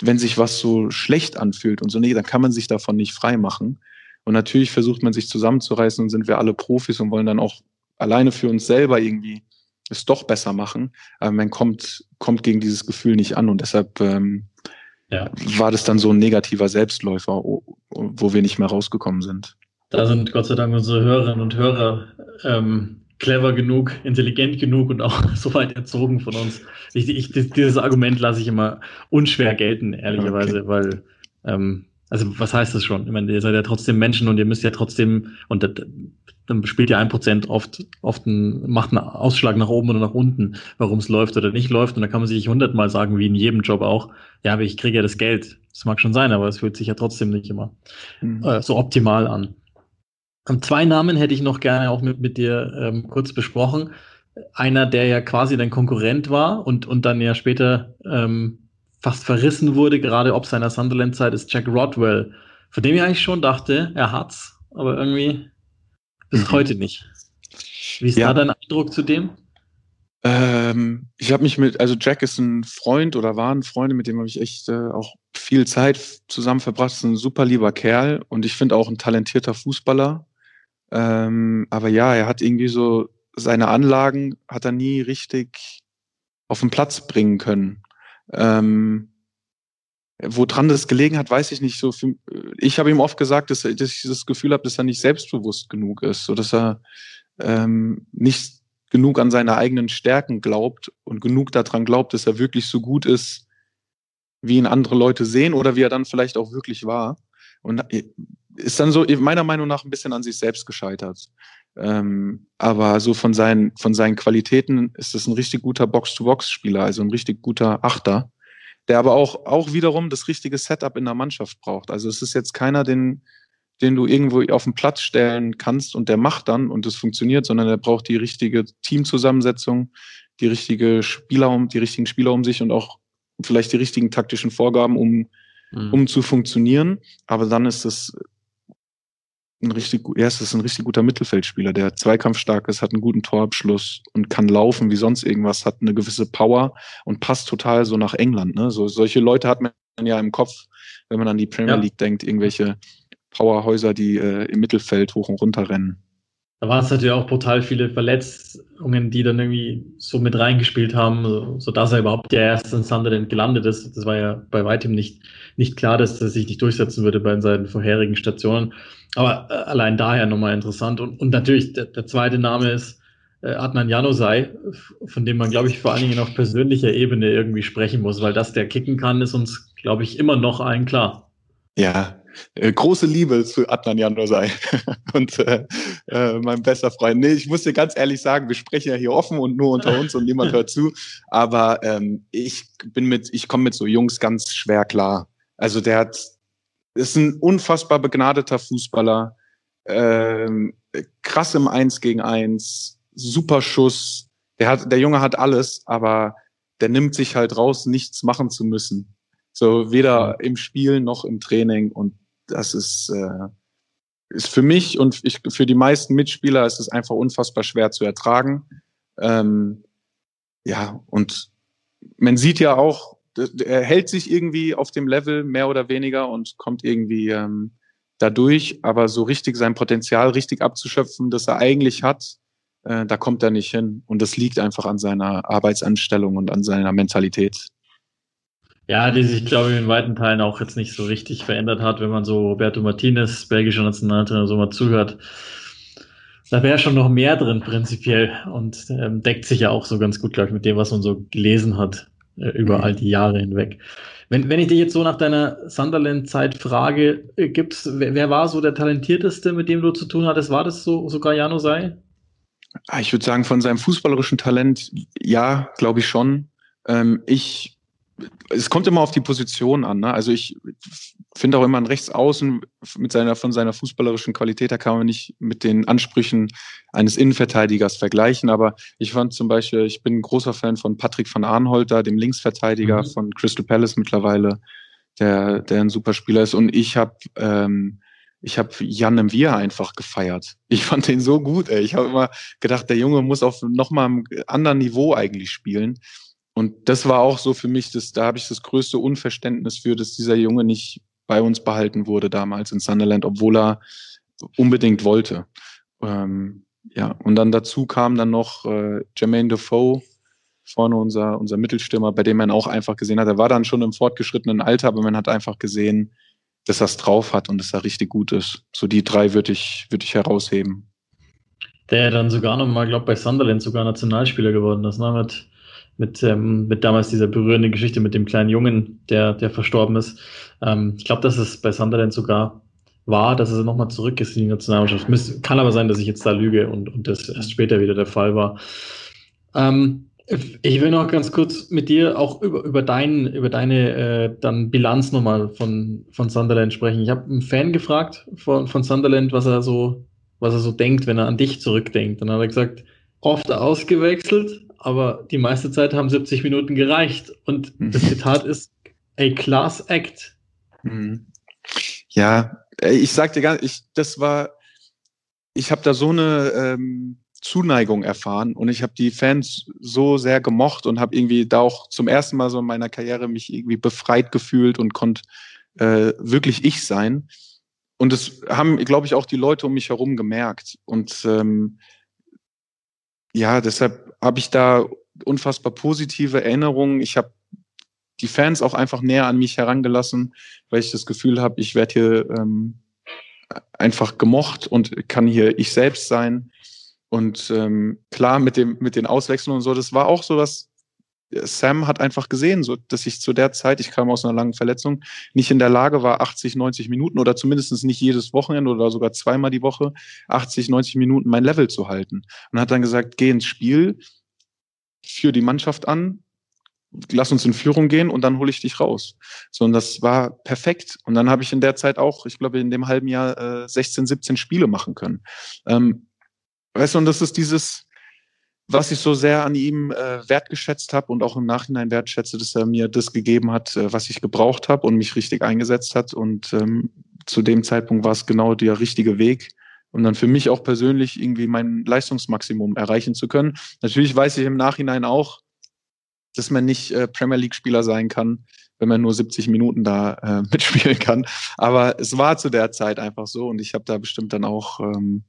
wenn sich was so schlecht anfühlt und so, nee, dann kann man sich davon nicht frei machen. Und natürlich versucht man sich zusammenzureißen und sind wir alle Profis und wollen dann auch alleine für uns selber irgendwie es doch besser machen. Aber man kommt, kommt gegen dieses Gefühl nicht an und deshalb ähm, ja. war das dann so ein negativer Selbstläufer, wo wir nicht mehr rausgekommen sind. Da sind Gott sei Dank unsere Hörerinnen und Hörer ähm, clever genug, intelligent genug und auch so weit erzogen von uns. Ich, ich, dieses Argument lasse ich immer unschwer gelten, ehrlicherweise, okay. weil, ähm, also was heißt das schon? Ich meine, ihr seid ja trotzdem Menschen und ihr müsst ja trotzdem, und das, dann spielt ja ein Prozent oft, oft ein, macht einen Ausschlag nach oben oder nach unten, warum es läuft oder nicht läuft. Und da kann man sich hundertmal sagen, wie in jedem Job auch, ja, aber ich kriege ja das Geld. Das mag schon sein, aber es fühlt sich ja trotzdem nicht immer mhm. äh, so optimal an. Zwei Namen hätte ich noch gerne auch mit, mit dir ähm, kurz besprochen. Einer, der ja quasi dein Konkurrent war und, und dann ja später ähm, fast verrissen wurde, gerade ob seiner Sunderland-Zeit, ist Jack Rodwell, von dem ich eigentlich schon dachte, er hat's, aber irgendwie bis mhm. heute nicht. Wie ist ja. da dein Eindruck zu dem? Ähm, ich habe mich mit, also Jack ist ein Freund oder war ein Freund, mit dem habe ich echt äh, auch viel Zeit zusammen verbracht. Ist ein super lieber Kerl und ich finde auch ein talentierter Fußballer. Ähm, aber ja, er hat irgendwie so seine Anlagen hat er nie richtig auf den Platz bringen können. Ähm, woran das gelegen hat, weiß ich nicht. So, für, ich habe ihm oft gesagt, dass, dass ich das Gefühl habe, dass er nicht selbstbewusst genug ist, so dass er ähm, nicht genug an seine eigenen Stärken glaubt und genug daran glaubt, dass er wirklich so gut ist, wie ihn andere Leute sehen oder wie er dann vielleicht auch wirklich war. Und ist dann so meiner Meinung nach ein bisschen an sich selbst gescheitert. Ähm, aber so von seinen, von seinen Qualitäten ist es ein richtig guter Box-to-Box-Spieler, also ein richtig guter Achter, der aber auch, auch wiederum das richtige Setup in der Mannschaft braucht. Also es ist jetzt keiner, den, den du irgendwo auf den Platz stellen kannst und der macht dann und es funktioniert, sondern er braucht die richtige Teamzusammensetzung, die richtige Spieler um, die richtigen Spieler um sich und auch vielleicht die richtigen taktischen Vorgaben, um, mhm. um zu funktionieren. Aber dann ist es ein richtig, er ist ein richtig guter Mittelfeldspieler, der zweikampfstark ist, hat einen guten Torabschluss und kann laufen wie sonst irgendwas, hat eine gewisse Power und passt total so nach England. Ne? So, solche Leute hat man ja im Kopf, wenn man an die Premier League denkt, irgendwelche Powerhäuser, die äh, im Mittelfeld hoch und runter rennen. Da waren es natürlich auch brutal viele Verletzungen, die dann irgendwie so mit reingespielt haben, sodass er überhaupt ja erst in Sunderland gelandet ist. Das war ja bei weitem nicht, nicht klar, dass er sich nicht durchsetzen würde bei seinen vorherigen Stationen. Aber äh, allein daher nochmal interessant. Und, und natürlich, der, der zweite Name ist äh, Adnan Janusai, von dem man, glaube ich, vor allen Dingen auf persönlicher Ebene irgendwie sprechen muss, weil das der kicken kann, ist uns, glaube ich, immer noch allen klar. Ja, äh, große Liebe zu Adnan Janusai und äh, äh, mein bester Freund. Nee, ich muss dir ganz ehrlich sagen, wir sprechen ja hier offen und nur unter uns und niemand hört zu. Aber ähm, ich bin mit, ich komme mit so Jungs ganz schwer klar. Also der hat, ist ein unfassbar begnadeter Fußballer, ähm, krass im Eins gegen Eins, super Schuss. Der hat, der Junge hat alles, aber der nimmt sich halt raus, nichts machen zu müssen. So weder im Spiel noch im Training. Und das ist, äh, ist für mich und ich, für die meisten Mitspieler ist es einfach unfassbar schwer zu ertragen. Ähm, ja, und man sieht ja auch, er hält sich irgendwie auf dem Level mehr oder weniger und kommt irgendwie ähm, dadurch, aber so richtig sein Potenzial richtig abzuschöpfen, das er eigentlich hat, äh, da kommt er nicht hin. Und das liegt einfach an seiner Arbeitsanstellung und an seiner Mentalität. Ja, die sich, glaube ich, in weiten Teilen auch jetzt nicht so richtig verändert hat, wenn man so Roberto Martinez, belgischer Nationaltrainer, so mal zuhört. Da wäre schon noch mehr drin, prinzipiell. Und ähm, deckt sich ja auch so ganz gut, glaube ich, mit dem, was man so gelesen hat äh, über mhm. all die Jahre hinweg. Wenn, wenn ich dich jetzt so nach deiner Sunderland-Zeit frage, äh, gibt's, wer, wer, war so der talentierteste, mit dem du zu tun hattest? War das so sogar Jano sei? Ah, ich würde sagen, von seinem fußballerischen Talent, ja, glaube ich schon. Ähm, ich es kommt immer auf die Position an. Ne? Also ich finde auch immer ein Rechtsaußen mit seiner, von seiner fußballerischen Qualität, da kann man nicht mit den Ansprüchen eines Innenverteidigers vergleichen. Aber ich fand zum Beispiel, ich bin ein großer Fan von Patrick van Arnholter, dem Linksverteidiger mhm. von Crystal Palace mittlerweile, der, der ein super Spieler ist. Und ich habe ähm, ich habe Jan Mvia einfach gefeiert. Ich fand den so gut. Ey. Ich habe immer gedacht, der Junge muss auf nochmal einem anderen Niveau eigentlich spielen. Und das war auch so für mich, das, da habe ich das größte Unverständnis für, dass dieser Junge nicht bei uns behalten wurde damals in Sunderland, obwohl er unbedingt wollte. Ähm, ja, und dann dazu kam dann noch äh, Jermaine Defoe, vorne unser, unser Mittelstürmer, bei dem man auch einfach gesehen hat, er war dann schon im fortgeschrittenen Alter, aber man hat einfach gesehen, dass er es drauf hat und dass er richtig gut ist. So die drei würde ich, würde ich herausheben. Der dann sogar noch mal, glaube bei Sunderland sogar Nationalspieler geworden ist, ne? Mit mit, ähm, mit damals dieser berührenden Geschichte mit dem kleinen Jungen, der, der verstorben ist. Ähm, ich glaube, dass es bei Sunderland sogar war, dass er nochmal zurück ist in die Nationalmannschaft. Miss, kann aber sein, dass ich jetzt da lüge und, und das erst später wieder der Fall war. Ähm, ich will noch ganz kurz mit dir auch über, über, dein, über deine äh, dann Bilanz nochmal von, von Sunderland sprechen. Ich habe einen Fan gefragt von, von Sunderland, was er so, was er so denkt, wenn er an dich zurückdenkt. Dann hat er gesagt, oft ausgewechselt, aber die meiste Zeit haben 70 Minuten gereicht. Und mhm. das Zitat ist a class act. Mhm. Ja, ich sag dir gar nicht, das war, ich habe da so eine ähm, Zuneigung erfahren und ich habe die Fans so sehr gemocht und habe irgendwie da auch zum ersten Mal so in meiner Karriere mich irgendwie befreit gefühlt und konnte äh, wirklich ich sein. Und das haben, glaube ich, auch die Leute um mich herum gemerkt. Und ähm, ja, deshalb habe ich da unfassbar positive Erinnerungen. Ich habe die Fans auch einfach näher an mich herangelassen, weil ich das Gefühl habe, ich werde hier ähm, einfach gemocht und kann hier ich selbst sein. Und ähm, klar, mit dem mit den Auswechslungen und so, das war auch so was, Sam hat einfach gesehen, so, dass ich zu der Zeit, ich kam aus einer langen Verletzung, nicht in der Lage war, 80, 90 Minuten oder zumindest nicht jedes Wochenende oder sogar zweimal die Woche 80, 90 Minuten mein Level zu halten. Und hat dann gesagt, geh ins Spiel, führ die Mannschaft an, lass uns in Führung gehen und dann hole ich dich raus. So, und das war perfekt. Und dann habe ich in der Zeit auch, ich glaube, in dem halben Jahr äh, 16, 17 Spiele machen können. Ähm, weißt du, und das ist dieses, was ich so sehr an ihm äh, wertgeschätzt habe und auch im Nachhinein wertschätze, dass er mir das gegeben hat, äh, was ich gebraucht habe und mich richtig eingesetzt hat. Und ähm, zu dem Zeitpunkt war es genau der richtige Weg, um dann für mich auch persönlich irgendwie mein Leistungsmaximum erreichen zu können. Natürlich weiß ich im Nachhinein auch, dass man nicht äh, Premier League-Spieler sein kann, wenn man nur 70 Minuten da äh, mitspielen kann. Aber es war zu der Zeit einfach so und ich habe da bestimmt dann auch ähm,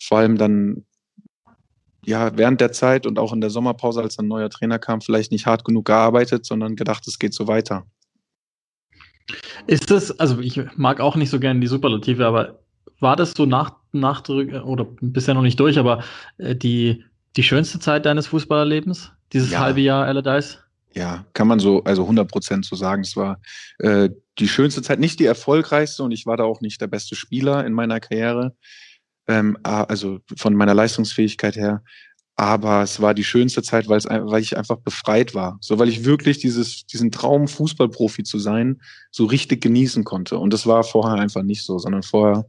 vor allem dann ja, während der Zeit und auch in der Sommerpause, als ein neuer Trainer kam, vielleicht nicht hart genug gearbeitet, sondern gedacht, es geht so weiter. Ist das, also ich mag auch nicht so gerne die Superlative, aber war das so nach, nach oder bisher noch nicht durch, aber äh, die, die schönste Zeit deines Fußballerlebens? Dieses ja. halbe Jahr Allardyce? Ja, kann man so, also 100 Prozent so sagen. Es war äh, die schönste Zeit, nicht die erfolgreichste und ich war da auch nicht der beste Spieler in meiner Karriere ähm, also von meiner Leistungsfähigkeit her. Aber es war die schönste Zeit, weil, es, weil ich einfach befreit war. So, weil ich wirklich dieses, diesen Traum, Fußballprofi zu sein, so richtig genießen konnte. Und das war vorher einfach nicht so, sondern vorher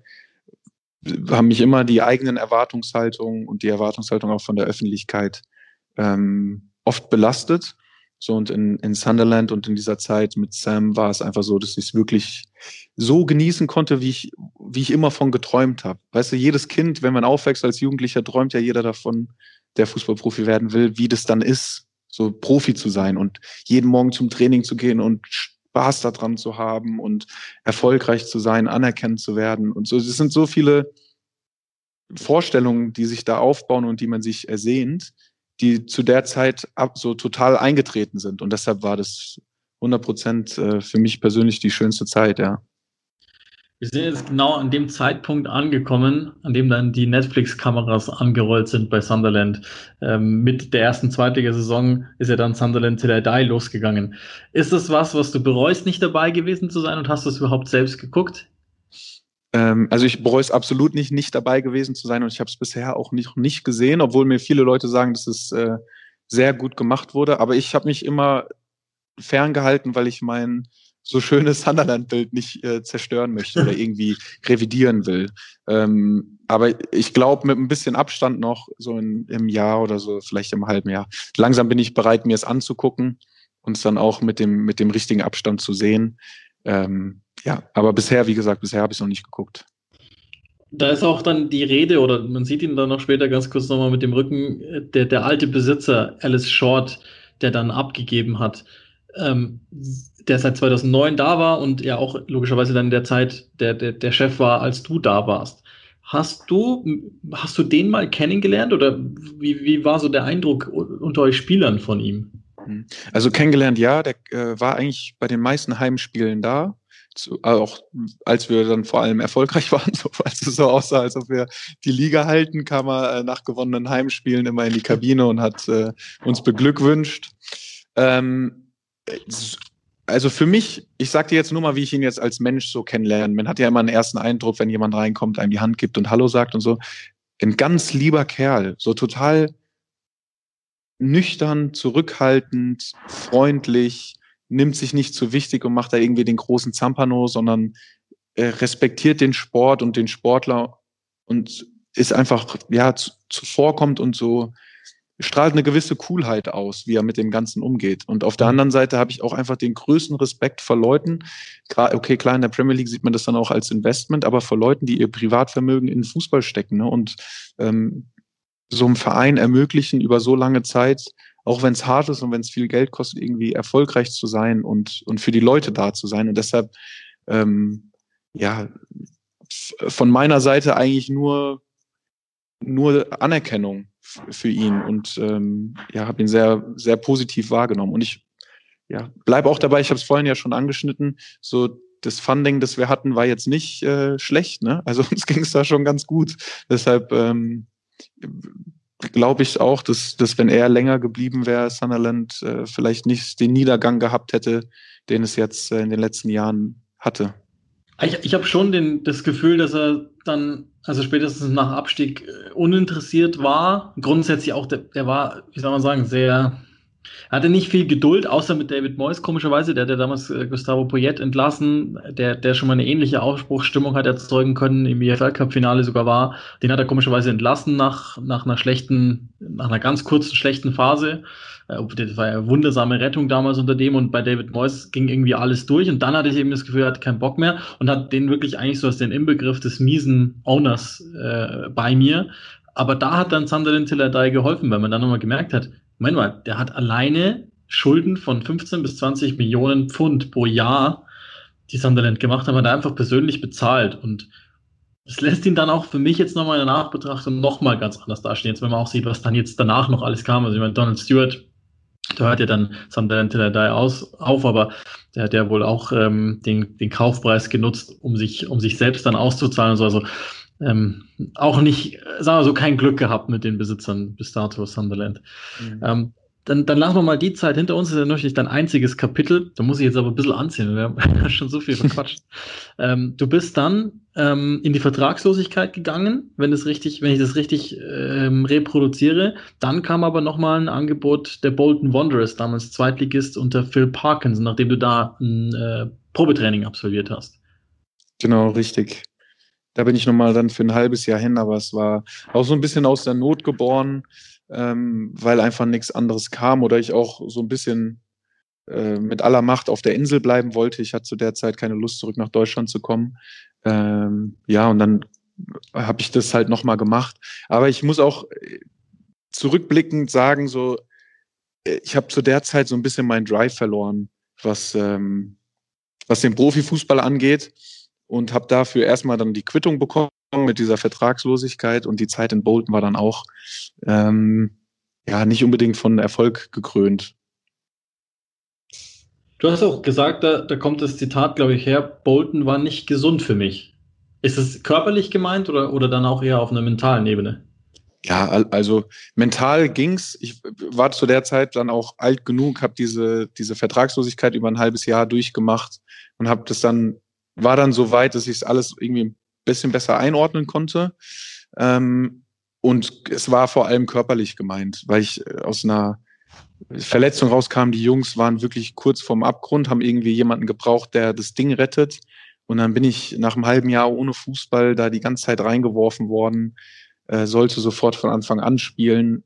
haben mich immer die eigenen Erwartungshaltungen und die Erwartungshaltung auch von der Öffentlichkeit ähm, oft belastet. So und in, in Sunderland und in dieser Zeit mit Sam war es einfach so, dass ich es wirklich so genießen konnte, wie ich, wie ich immer von geträumt habe. Weißt du, jedes Kind, wenn man aufwächst als Jugendlicher, träumt ja jeder davon, der Fußballprofi werden will, wie das dann ist, so Profi zu sein und jeden Morgen zum Training zu gehen und Spaß daran zu haben und erfolgreich zu sein, anerkannt zu werden und so. Es sind so viele Vorstellungen, die sich da aufbauen und die man sich ersehnt, die zu der Zeit ab, so total eingetreten sind. Und deshalb war das 100 Prozent äh, für mich persönlich die schönste Zeit, ja. Wir sind jetzt genau an dem Zeitpunkt angekommen, an dem dann die Netflix-Kameras angerollt sind bei Sunderland. Ähm, mit der ersten, zweiten Saison ist ja dann Sunderland Till I Die losgegangen. Ist das was, was du bereust, nicht dabei gewesen zu sein und hast du es überhaupt selbst geguckt? Ähm, also ich bereue es absolut nicht, nicht dabei gewesen zu sein und ich habe es bisher auch nicht, nicht gesehen, obwohl mir viele Leute sagen, dass es äh, sehr gut gemacht wurde. Aber ich habe mich immer ferngehalten, weil ich mein so schönes Sunderland-Bild nicht äh, zerstören möchte oder irgendwie revidieren will. Ähm, aber ich glaube, mit ein bisschen Abstand noch, so in, im Jahr oder so, vielleicht im halben Jahr, langsam bin ich bereit, mir es anzugucken und es dann auch mit dem, mit dem richtigen Abstand zu sehen. Ähm, ja, aber bisher, wie gesagt, bisher habe ich es noch nicht geguckt. Da ist auch dann die Rede, oder man sieht ihn dann noch später ganz kurz nochmal mit dem Rücken, der, der alte Besitzer, Alice Short, der dann abgegeben hat, ähm, der seit 2009 da war und ja auch logischerweise dann in der Zeit der, der, der Chef war, als du da warst. Hast du, hast du den mal kennengelernt oder wie, wie war so der Eindruck unter euch Spielern von ihm? Also kennengelernt, ja, der äh, war eigentlich bei den meisten Heimspielen da zu, auch als wir dann vor allem erfolgreich waren, so, als es so aussah, als ob wir die Liga halten, kam er äh, nach gewonnenen Heimspielen immer in die Kabine und hat äh, uns beglückwünscht. Ähm, also für mich, ich sag dir jetzt nur mal, wie ich ihn jetzt als Mensch so kennenlerne. Man hat ja immer einen ersten Eindruck, wenn jemand reinkommt, einem die Hand gibt und Hallo sagt und so. Ein ganz lieber Kerl, so total nüchtern, zurückhaltend, freundlich, nimmt sich nicht zu wichtig und macht da irgendwie den großen Zampano, sondern äh, respektiert den Sport und den Sportler und ist einfach, ja, zu, zuvorkommt und so strahlt eine gewisse Coolheit aus, wie er mit dem Ganzen umgeht. Und auf der mhm. anderen Seite habe ich auch einfach den größten Respekt vor Leuten. Okay, klar, in der Premier League sieht man das dann auch als Investment, aber vor Leuten, die ihr Privatvermögen in Fußball stecken ne, und ähm, so einem Verein ermöglichen, über so lange Zeit auch wenn es hart ist und wenn es viel Geld kostet, irgendwie erfolgreich zu sein und, und für die Leute da zu sein. Und deshalb, ähm, ja, von meiner Seite eigentlich nur, nur Anerkennung für ihn und ähm, ja, habe ihn sehr, sehr positiv wahrgenommen. Und ich ja, bleibe auch dabei, ich habe es vorhin ja schon angeschnitten, so das Funding, das wir hatten, war jetzt nicht äh, schlecht. Ne? Also uns ging es da schon ganz gut. Deshalb ähm, glaube ich auch, dass, dass wenn er länger geblieben wäre, Sunderland äh, vielleicht nicht den Niedergang gehabt hätte, den es jetzt äh, in den letzten Jahren hatte. Ich, ich habe schon den, das Gefühl, dass er dann, also spätestens nach Abstieg, äh, uninteressiert war. Grundsätzlich auch, der, der war, wie soll man sagen, sehr er hatte nicht viel Geduld, außer mit David Moyes, komischerweise. Der hat ja damals äh, Gustavo Poyet entlassen, der, der schon mal eine ähnliche Aufbruchsstimmung hat erzeugen können, im EFL-Cup-Finale sogar war. Den hat er komischerweise entlassen nach, nach einer schlechten, nach einer ganz kurzen schlechten Phase. Äh, das war ja eine wundersame Rettung damals unter dem und bei David Moyes ging irgendwie alles durch und dann hatte ich eben das Gefühl, er hat keinen Bock mehr und hat den wirklich eigentlich so als den Inbegriff des miesen Owners äh, bei mir. Aber da hat dann Sunderland Tilladai geholfen, weil man dann nochmal gemerkt hat, Moment mal, der hat alleine Schulden von 15 bis 20 Millionen Pfund pro Jahr, die Sunderland gemacht haben, hat er einfach persönlich bezahlt. Und das lässt ihn dann auch für mich jetzt nochmal in der Nachbetrachtung nochmal ganz anders dastehen. Jetzt, wenn man auch sieht, was dann jetzt danach noch alles kam. Also, ich meine, Donald Stewart, da hört ja dann Sunderland Tilladai aus, auf, aber der hat ja wohl auch ähm, den, den Kaufpreis genutzt, um sich, um sich selbst dann auszuzahlen und so. Also, ähm, auch nicht, sagen wir so, kein Glück gehabt mit den Besitzern bis dato Sunderland. Mhm. Ähm, dann, dann lassen wir mal die Zeit hinter uns. Das ist ja noch nicht dein einziges Kapitel. Da muss ich jetzt aber ein bisschen anziehen. Wir haben schon so viel verquatscht. ähm, du bist dann ähm, in die Vertragslosigkeit gegangen, wenn das richtig, wenn ich das richtig ähm, reproduziere. Dann kam aber nochmal ein Angebot der Bolton Wanderers, damals Zweitligist unter Phil Parkinson, nachdem du da ein äh, Probetraining absolviert hast. Genau, richtig da bin ich nochmal dann für ein halbes Jahr hin, aber es war auch so ein bisschen aus der Not geboren, ähm, weil einfach nichts anderes kam oder ich auch so ein bisschen äh, mit aller Macht auf der Insel bleiben wollte. Ich hatte zu der Zeit keine Lust, zurück nach Deutschland zu kommen. Ähm, ja, und dann habe ich das halt nochmal gemacht. Aber ich muss auch äh, zurückblickend sagen, so, äh, ich habe zu der Zeit so ein bisschen meinen Drive verloren, was, ähm, was den Profifußball angeht und habe dafür erstmal dann die Quittung bekommen mit dieser Vertragslosigkeit und die Zeit in Bolton war dann auch ähm, ja nicht unbedingt von Erfolg gekrönt. Du hast auch gesagt, da, da kommt das Zitat, glaube ich, her, Bolton war nicht gesund für mich. Ist es körperlich gemeint oder, oder dann auch eher auf einer mentalen Ebene? Ja, also mental ging's. Ich war zu der Zeit dann auch alt genug, habe diese diese Vertragslosigkeit über ein halbes Jahr durchgemacht und habe das dann war dann so weit, dass ich es alles irgendwie ein bisschen besser einordnen konnte. Ähm, und es war vor allem körperlich gemeint, weil ich äh, aus einer Verletzung rauskam. Die Jungs waren wirklich kurz vorm Abgrund, haben irgendwie jemanden gebraucht, der das Ding rettet. Und dann bin ich nach einem halben Jahr ohne Fußball da die ganze Zeit reingeworfen worden, äh, sollte sofort von Anfang an spielen.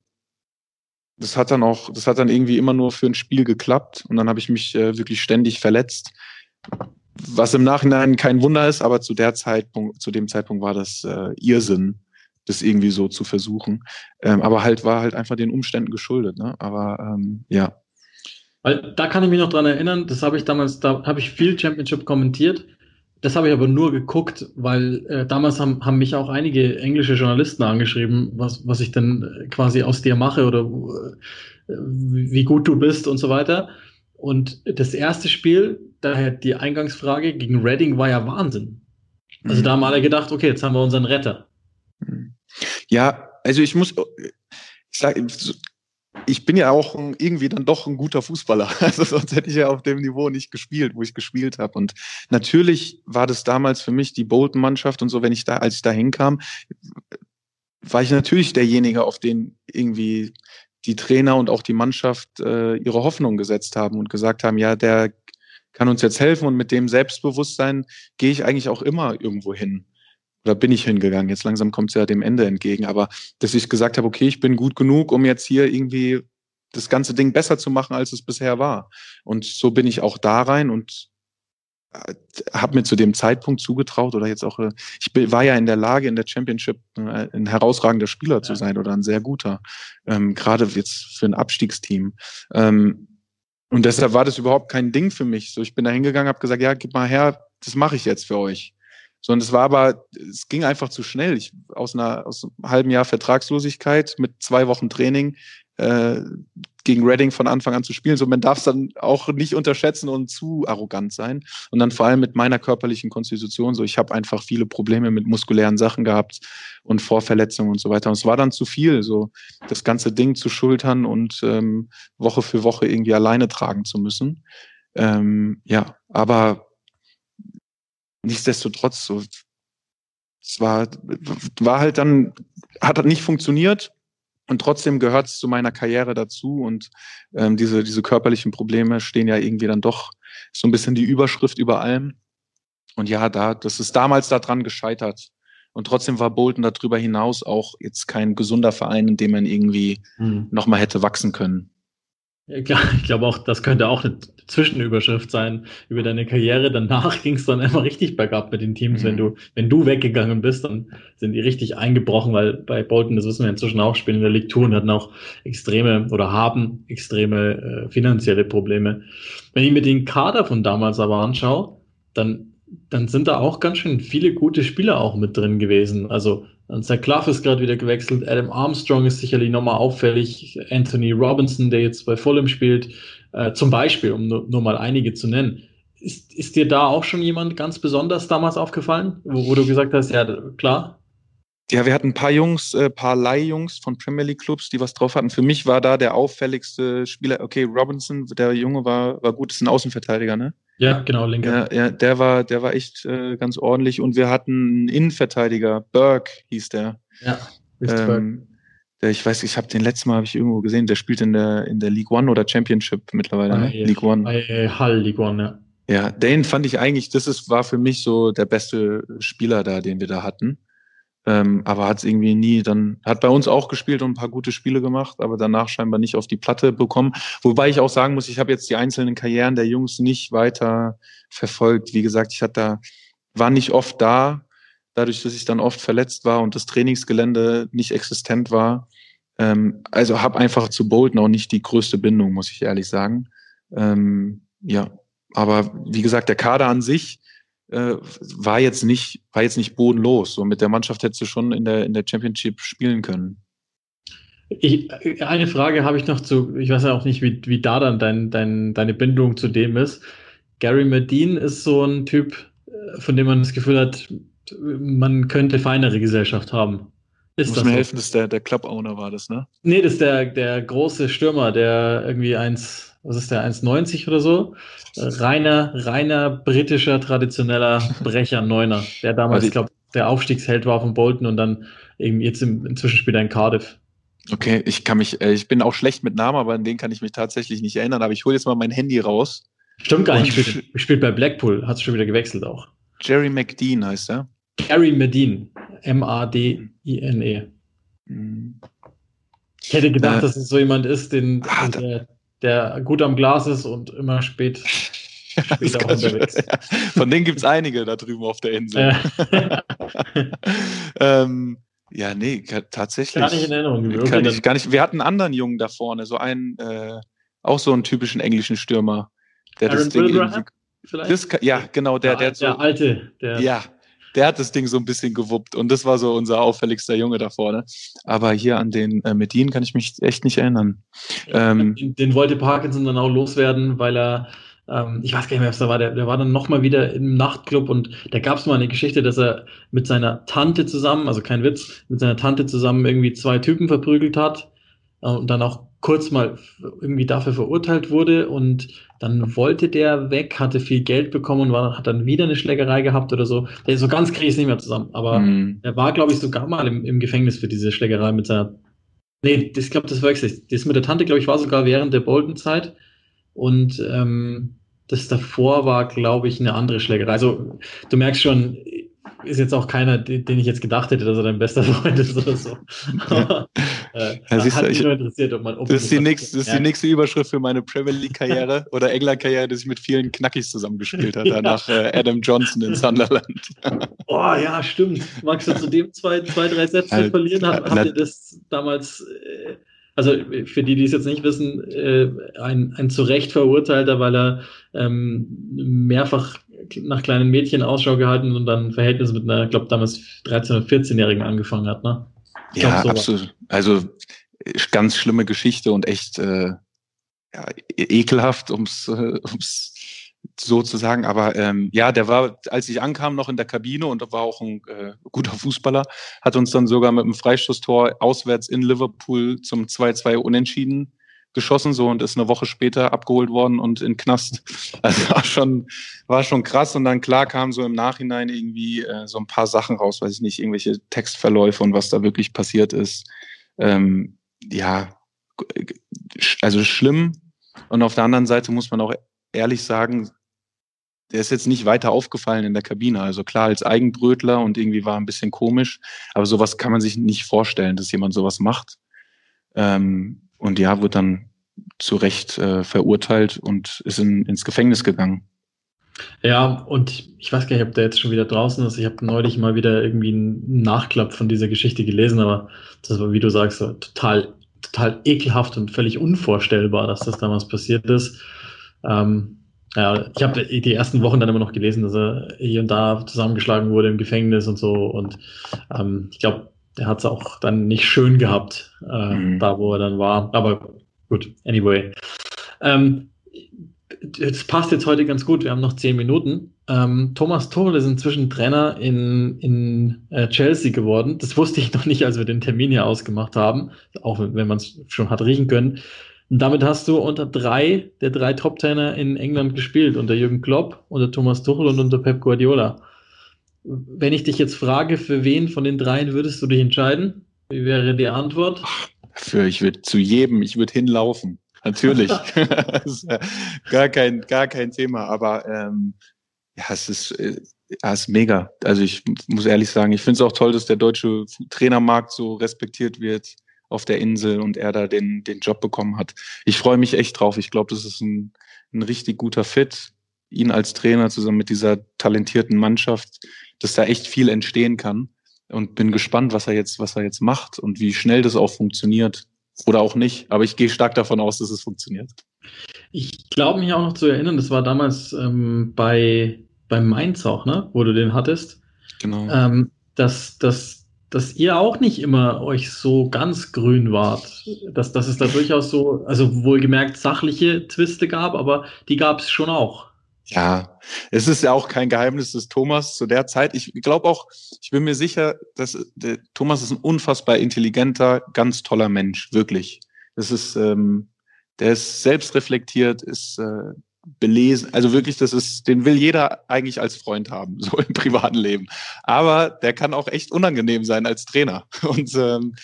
Das hat dann auch, das hat dann irgendwie immer nur für ein Spiel geklappt und dann habe ich mich äh, wirklich ständig verletzt was im Nachhinein kein Wunder ist, aber zu der Zeitpunkt, zu dem Zeitpunkt war das äh, Irrsinn, das irgendwie so zu versuchen. Ähm, aber halt war halt einfach den Umständen geschuldet. Ne? Aber ähm, ja. Weil da kann ich mich noch dran erinnern, das habe ich damals, da habe ich viel Championship kommentiert. Das habe ich aber nur geguckt, weil äh, damals haben, haben mich auch einige englische Journalisten angeschrieben, was, was ich denn äh, quasi aus dir mache oder äh, wie gut du bist und so weiter. Und das erste Spiel, daher die Eingangsfrage gegen Reading war ja Wahnsinn. Also mhm. da haben alle gedacht, okay, jetzt haben wir unseren Retter. Mhm. Ja, also ich muss, ich sag, ich bin ja auch irgendwie dann doch ein guter Fußballer. Also sonst hätte ich ja auf dem Niveau nicht gespielt, wo ich gespielt habe. Und natürlich war das damals für mich die Bolton-Mannschaft und so, wenn ich da, als ich da hinkam, war ich natürlich derjenige, auf den irgendwie die Trainer und auch die Mannschaft äh, ihre Hoffnung gesetzt haben und gesagt haben, ja, der kann uns jetzt helfen und mit dem Selbstbewusstsein gehe ich eigentlich auch immer irgendwo hin. Oder bin ich hingegangen? Jetzt langsam kommt es ja dem Ende entgegen. Aber dass ich gesagt habe, okay, ich bin gut genug, um jetzt hier irgendwie das ganze Ding besser zu machen, als es bisher war. Und so bin ich auch da rein und habe mir zu dem Zeitpunkt zugetraut oder jetzt auch, äh, ich war ja in der Lage, in der Championship äh, ein herausragender Spieler ja. zu sein oder ein sehr guter, ähm, gerade jetzt für ein Abstiegsteam. Ähm, und deshalb war das überhaupt kein Ding für mich. So, ich bin da hingegangen, habe gesagt, ja, gib mal her, das mache ich jetzt für euch. So, und es war aber, es ging einfach zu schnell. Ich, aus einer aus einem halben Jahr Vertragslosigkeit mit zwei Wochen Training äh, gegen Reading von Anfang an zu spielen. So, man darf es dann auch nicht unterschätzen und zu arrogant sein. Und dann vor allem mit meiner körperlichen Konstitution. So, ich habe einfach viele Probleme mit muskulären Sachen gehabt und Vorverletzungen und so weiter. Und es war dann zu viel, so das ganze Ding zu schultern und ähm, Woche für Woche irgendwie alleine tragen zu müssen. Ähm, ja, aber nichtsdestotrotz, so, es war, war halt dann, hat nicht funktioniert und trotzdem gehört es zu meiner Karriere dazu und ähm, diese, diese körperlichen Probleme stehen ja irgendwie dann doch so ein bisschen die Überschrift über allem. Und ja, da, das ist damals daran gescheitert. Und trotzdem war Bolton darüber hinaus auch jetzt kein gesunder Verein, in dem man irgendwie mhm. nochmal hätte wachsen können. Ja, klar, ich glaube auch, das könnte auch eine Zwischenüberschrift sein über deine Karriere. Danach ging es dann immer richtig bergab mit den Teams. Mhm. Wenn du, wenn du weggegangen bist, dann sind die richtig eingebrochen, weil bei Bolton, das wissen wir inzwischen auch, spielen in der League und hatten auch extreme oder haben extreme äh, finanzielle Probleme. Wenn ich mir den Kader von damals aber anschaue, dann, dann sind da auch ganz schön viele gute Spieler auch mit drin gewesen. Also Zach Clough ist gerade wieder gewechselt. Adam Armstrong ist sicherlich nochmal auffällig. Anthony Robinson, der jetzt bei Fulham spielt, äh, zum Beispiel, um nur, nur, mal einige zu nennen. Ist, ist dir da auch schon jemand ganz besonders damals aufgefallen, wo, wo du gesagt hast, ja, klar, ja, wir hatten ein paar Jungs, äh, paar Leihjungs von Premier League Clubs, die was drauf hatten. Für mich war da der auffälligste Spieler, okay, Robinson, der Junge war, war gut, ist ein Außenverteidiger, ne? Ja, genau, linker. Ja, ja der war, der war echt äh, ganz ordentlich. Und wir hatten einen Innenverteidiger, Burke hieß der. Ja, ähm, der, ich weiß, ich habe den letzten Mal habe ich irgendwo gesehen, der spielt in der in der League One oder Championship mittlerweile, ne? League One. Bei Hull League One, ja. Ja, den fand ich eigentlich, das ist, war für mich so der beste Spieler da, den wir da hatten. Ähm, aber hat es irgendwie nie dann, hat bei uns auch gespielt und ein paar gute Spiele gemacht, aber danach scheinbar nicht auf die Platte bekommen. Wobei ich auch sagen muss, ich habe jetzt die einzelnen Karrieren der Jungs nicht weiter verfolgt. Wie gesagt, ich hatte da, war nicht oft da, dadurch, dass ich dann oft verletzt war und das Trainingsgelände nicht existent war. Ähm, also habe einfach zu Bolton auch nicht die größte Bindung, muss ich ehrlich sagen. Ähm, ja, aber wie gesagt, der Kader an sich, äh, war jetzt nicht, war jetzt nicht bodenlos. So mit der Mannschaft hättest du schon in der, in der Championship spielen können. Ich, eine Frage habe ich noch zu, ich weiß ja auch nicht, wie, wie da dann dein, dein, deine Bindung zu dem ist. Gary Medine ist so ein Typ, äh, von dem man das Gefühl hat, man könnte feinere Gesellschaft haben. Ist Muss mir so? helfen, dass der, der Club-Owner war das, ne? Nee, das ist der, der große Stürmer, der irgendwie eins, was ist der, 1,90 oder so? Reiner, reiner britischer, traditioneller Brecher, Neuner, der damals, ich glaube, der Aufstiegsheld war von Bolton und dann eben jetzt im, inzwischen spielt er in Cardiff. Okay, ich kann mich, äh, ich bin auch schlecht mit Namen, aber an den kann ich mich tatsächlich nicht erinnern. Aber ich hole jetzt mal mein Handy raus. Stimmt gar nicht, spielt, spielt bei Blackpool, hat schon wieder gewechselt auch. Jerry McDean heißt er. Gary Medine, M-A-D-I-N-E. Mhm. Ich hätte gedacht, äh, dass es so jemand ist, den, ah, der, der gut am Glas ist und immer spät, spät unterwegs. Ja. Von denen gibt es einige da drüben auf der Insel. ähm, ja, nee, tatsächlich. Gar nicht in Erinnerung. Okay, kann ich, gar nicht. Wir hatten einen anderen Jungen da vorne, so einen, äh, auch so einen typischen englischen Stürmer. Der Aaron das Ding vielleicht? Das, ja, genau, der, der, der, der alte. Der, ja, der hat das Ding so ein bisschen gewuppt und das war so unser auffälligster Junge da vorne. Aber hier an den äh, Medin kann ich mich echt nicht erinnern. Ähm, den, den, wollte Parkinson dann auch loswerden, weil er, ähm, ich weiß gar nicht mehr, was da war, der, der war dann nochmal wieder im Nachtclub und da gab es mal eine Geschichte, dass er mit seiner Tante zusammen, also kein Witz, mit seiner Tante zusammen irgendwie zwei Typen verprügelt hat und dann auch kurz mal irgendwie dafür verurteilt wurde und dann wollte der weg, hatte viel Geld bekommen und war, hat dann wieder eine Schlägerei gehabt oder so. Der ist so ganz kriege ich nicht mehr zusammen. Aber mhm. er war, glaube ich, sogar mal im, im Gefängnis für diese Schlägerei mit seiner. Nee, das, glaube, das wechselt. Das mit der Tante, glaube ich, war sogar während der Bolton-Zeit. Und ähm, das davor war, glaube ich, eine andere Schlägerei. Also du merkst schon, ist jetzt auch keiner, den ich jetzt gedacht hätte, dass er dein bester Freund ist oder so. Ja. äh, ja, hat mich nur interessiert, ob man. Ob das ist, die nächste, das ist die nächste Überschrift für meine Premier League-Karriere oder England-Karriere, dass ich mit vielen Knackis zusammengespielt habe, ja. nach äh, Adam Johnson in Sunderland. Boah, ja, stimmt. Magst du zu dem zwei, zwei drei Sätze also, verlieren? Hab, habt ihr das damals. Äh, also für die, die es jetzt nicht wissen, äh, ein, ein zu Recht verurteilter, weil er ähm, mehrfach nach kleinen Mädchen Ausschau gehalten und dann ein Verhältnis mit einer, ich glaube damals 13- oder 14-Jährigen angefangen hat, ne? Ja, absolut. Also ganz schlimme Geschichte und echt äh, ja, e-, ekelhaft, ums, äh, ums so zu sagen. Aber ähm, ja, der war, als ich ankam, noch in der Kabine und war auch ein äh, guter Fußballer, hat uns dann sogar mit einem Freistoßtor auswärts in Liverpool zum 2-2 unentschieden geschossen so und ist eine Woche später abgeholt worden und in Knast. Also war schon, war schon krass. Und dann klar kam so im Nachhinein irgendwie äh, so ein paar Sachen raus, weiß ich nicht, irgendwelche Textverläufe und was da wirklich passiert ist. Ähm, ja, also schlimm. Und auf der anderen Seite muss man auch ehrlich sagen, der ist jetzt nicht weiter aufgefallen in der Kabine. Also klar, als Eigenbrötler und irgendwie war ein bisschen komisch, aber sowas kann man sich nicht vorstellen, dass jemand sowas macht. Ähm, und ja, wird dann zu Recht äh, verurteilt und ist in, ins Gefängnis gegangen. Ja, und ich weiß gar nicht, ob der jetzt schon wieder draußen ist. Ich habe neulich mal wieder irgendwie einen Nachklapp von dieser Geschichte gelesen, aber das war, wie du sagst, total, total ekelhaft und völlig unvorstellbar, dass das damals passiert ist. Ähm, ja, ich habe die ersten Wochen dann immer noch gelesen, dass er hier und da zusammengeschlagen wurde im Gefängnis und so. Und ähm, ich glaube, der hat es auch dann nicht schön gehabt, äh, mhm. da wo er dann war. Aber gut, anyway. Ähm, das passt jetzt heute ganz gut. Wir haben noch zehn Minuten. Ähm, Thomas Tuchel ist inzwischen Trainer in, in äh, Chelsea geworden. Das wusste ich noch nicht, als wir den Termin hier ausgemacht haben, auch wenn man es schon hat riechen können. Und damit hast du unter drei der drei Top-Trainer in England gespielt, unter Jürgen Klopp, unter Thomas Tuchel und unter Pep Guardiola. Wenn ich dich jetzt frage, für wen von den dreien würdest du dich entscheiden? Wie wäre die Antwort? Für, ich würde zu jedem, ich würde hinlaufen. Natürlich. gar kein, gar kein Thema. Aber ähm, ja, es ist, äh, ja, es ist mega. Also ich muss ehrlich sagen, ich finde es auch toll, dass der deutsche Trainermarkt so respektiert wird auf der Insel und er da den, den Job bekommen hat. Ich freue mich echt drauf. Ich glaube, das ist ein, ein richtig guter Fit. Ihn als Trainer zusammen mit dieser talentierten Mannschaft dass da echt viel entstehen kann und bin gespannt, was er jetzt, was er jetzt macht und wie schnell das auch funktioniert oder auch nicht. Aber ich gehe stark davon aus, dass es funktioniert. Ich glaube mich auch noch zu erinnern, das war damals ähm, bei, bei Mainz auch, ne, wo du den hattest. Genau. Ähm, dass, dass, dass ihr auch nicht immer euch so ganz grün wart. Dass, dass es da durchaus so, also wohlgemerkt sachliche Twiste gab, aber die gab es schon auch. Ja, es ist ja auch kein Geheimnis des Thomas zu der Zeit. Ich glaube auch, ich bin mir sicher, dass der Thomas ist ein unfassbar intelligenter, ganz toller Mensch, wirklich. Das ist, ähm, der ist selbstreflektiert, ist äh, belesen, also wirklich, das ist, den will jeder eigentlich als Freund haben, so im privaten Leben. Aber der kann auch echt unangenehm sein als Trainer. Und ähm,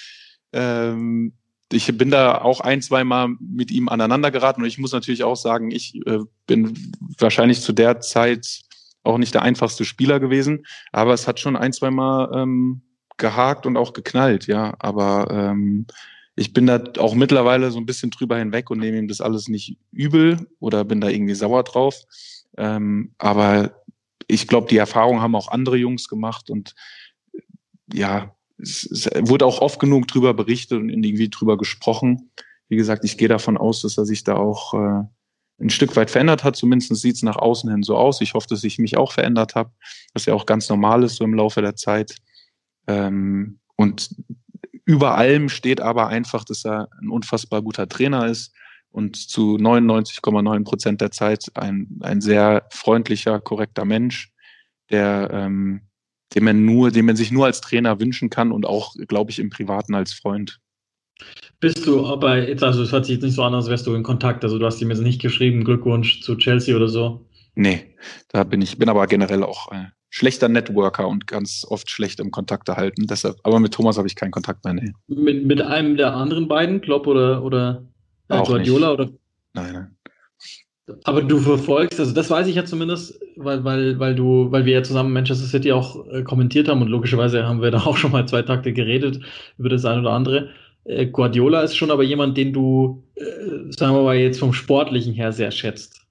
ähm, ich bin da auch ein, zwei Mal mit ihm aneinander geraten und ich muss natürlich auch sagen, ich äh, bin wahrscheinlich zu der Zeit auch nicht der einfachste Spieler gewesen, aber es hat schon ein, zwei Mal ähm, gehakt und auch geknallt, ja. Aber ähm, ich bin da auch mittlerweile so ein bisschen drüber hinweg und nehme ihm das alles nicht übel oder bin da irgendwie sauer drauf. Ähm, aber ich glaube, die Erfahrung haben auch andere Jungs gemacht und ja, es, es wurde auch oft genug drüber berichtet und irgendwie drüber gesprochen. Wie gesagt, ich gehe davon aus, dass er sich da auch äh, ein Stück weit verändert hat. Zumindest sieht es nach außen hin so aus. Ich hoffe, dass ich mich auch verändert habe, was ja auch ganz normal ist so im Laufe der Zeit. Ähm, und über allem steht aber einfach, dass er ein unfassbar guter Trainer ist und zu 99,9 Prozent der Zeit ein, ein sehr freundlicher, korrekter Mensch, der ähm, den man nur, den man sich nur als Trainer wünschen kann und auch, glaube ich, im Privaten als Freund. Bist du aber jetzt, also es hört sich jetzt nicht so an, als wärst du in Kontakt. Also du hast ihm jetzt nicht geschrieben, Glückwunsch zu Chelsea oder so. Nee, da bin ich, bin aber generell auch äh, schlechter Networker und ganz oft schlecht im Kontakt erhalten. Deshalb, aber mit Thomas habe ich keinen Kontakt mehr. Nee. Mit, mit einem der anderen beiden, Klopp oder, oder äh, Guardiola? Nicht. Oder? Nein, nein. Aber du verfolgst, also das weiß ich ja zumindest, weil, weil, weil du, weil wir ja zusammen Manchester City auch äh, kommentiert haben und logischerweise haben wir da auch schon mal zwei Takte geredet über das eine oder andere. Äh, Guardiola ist schon aber jemand, den du, äh, sagen wir mal, jetzt vom Sportlichen her sehr schätzt.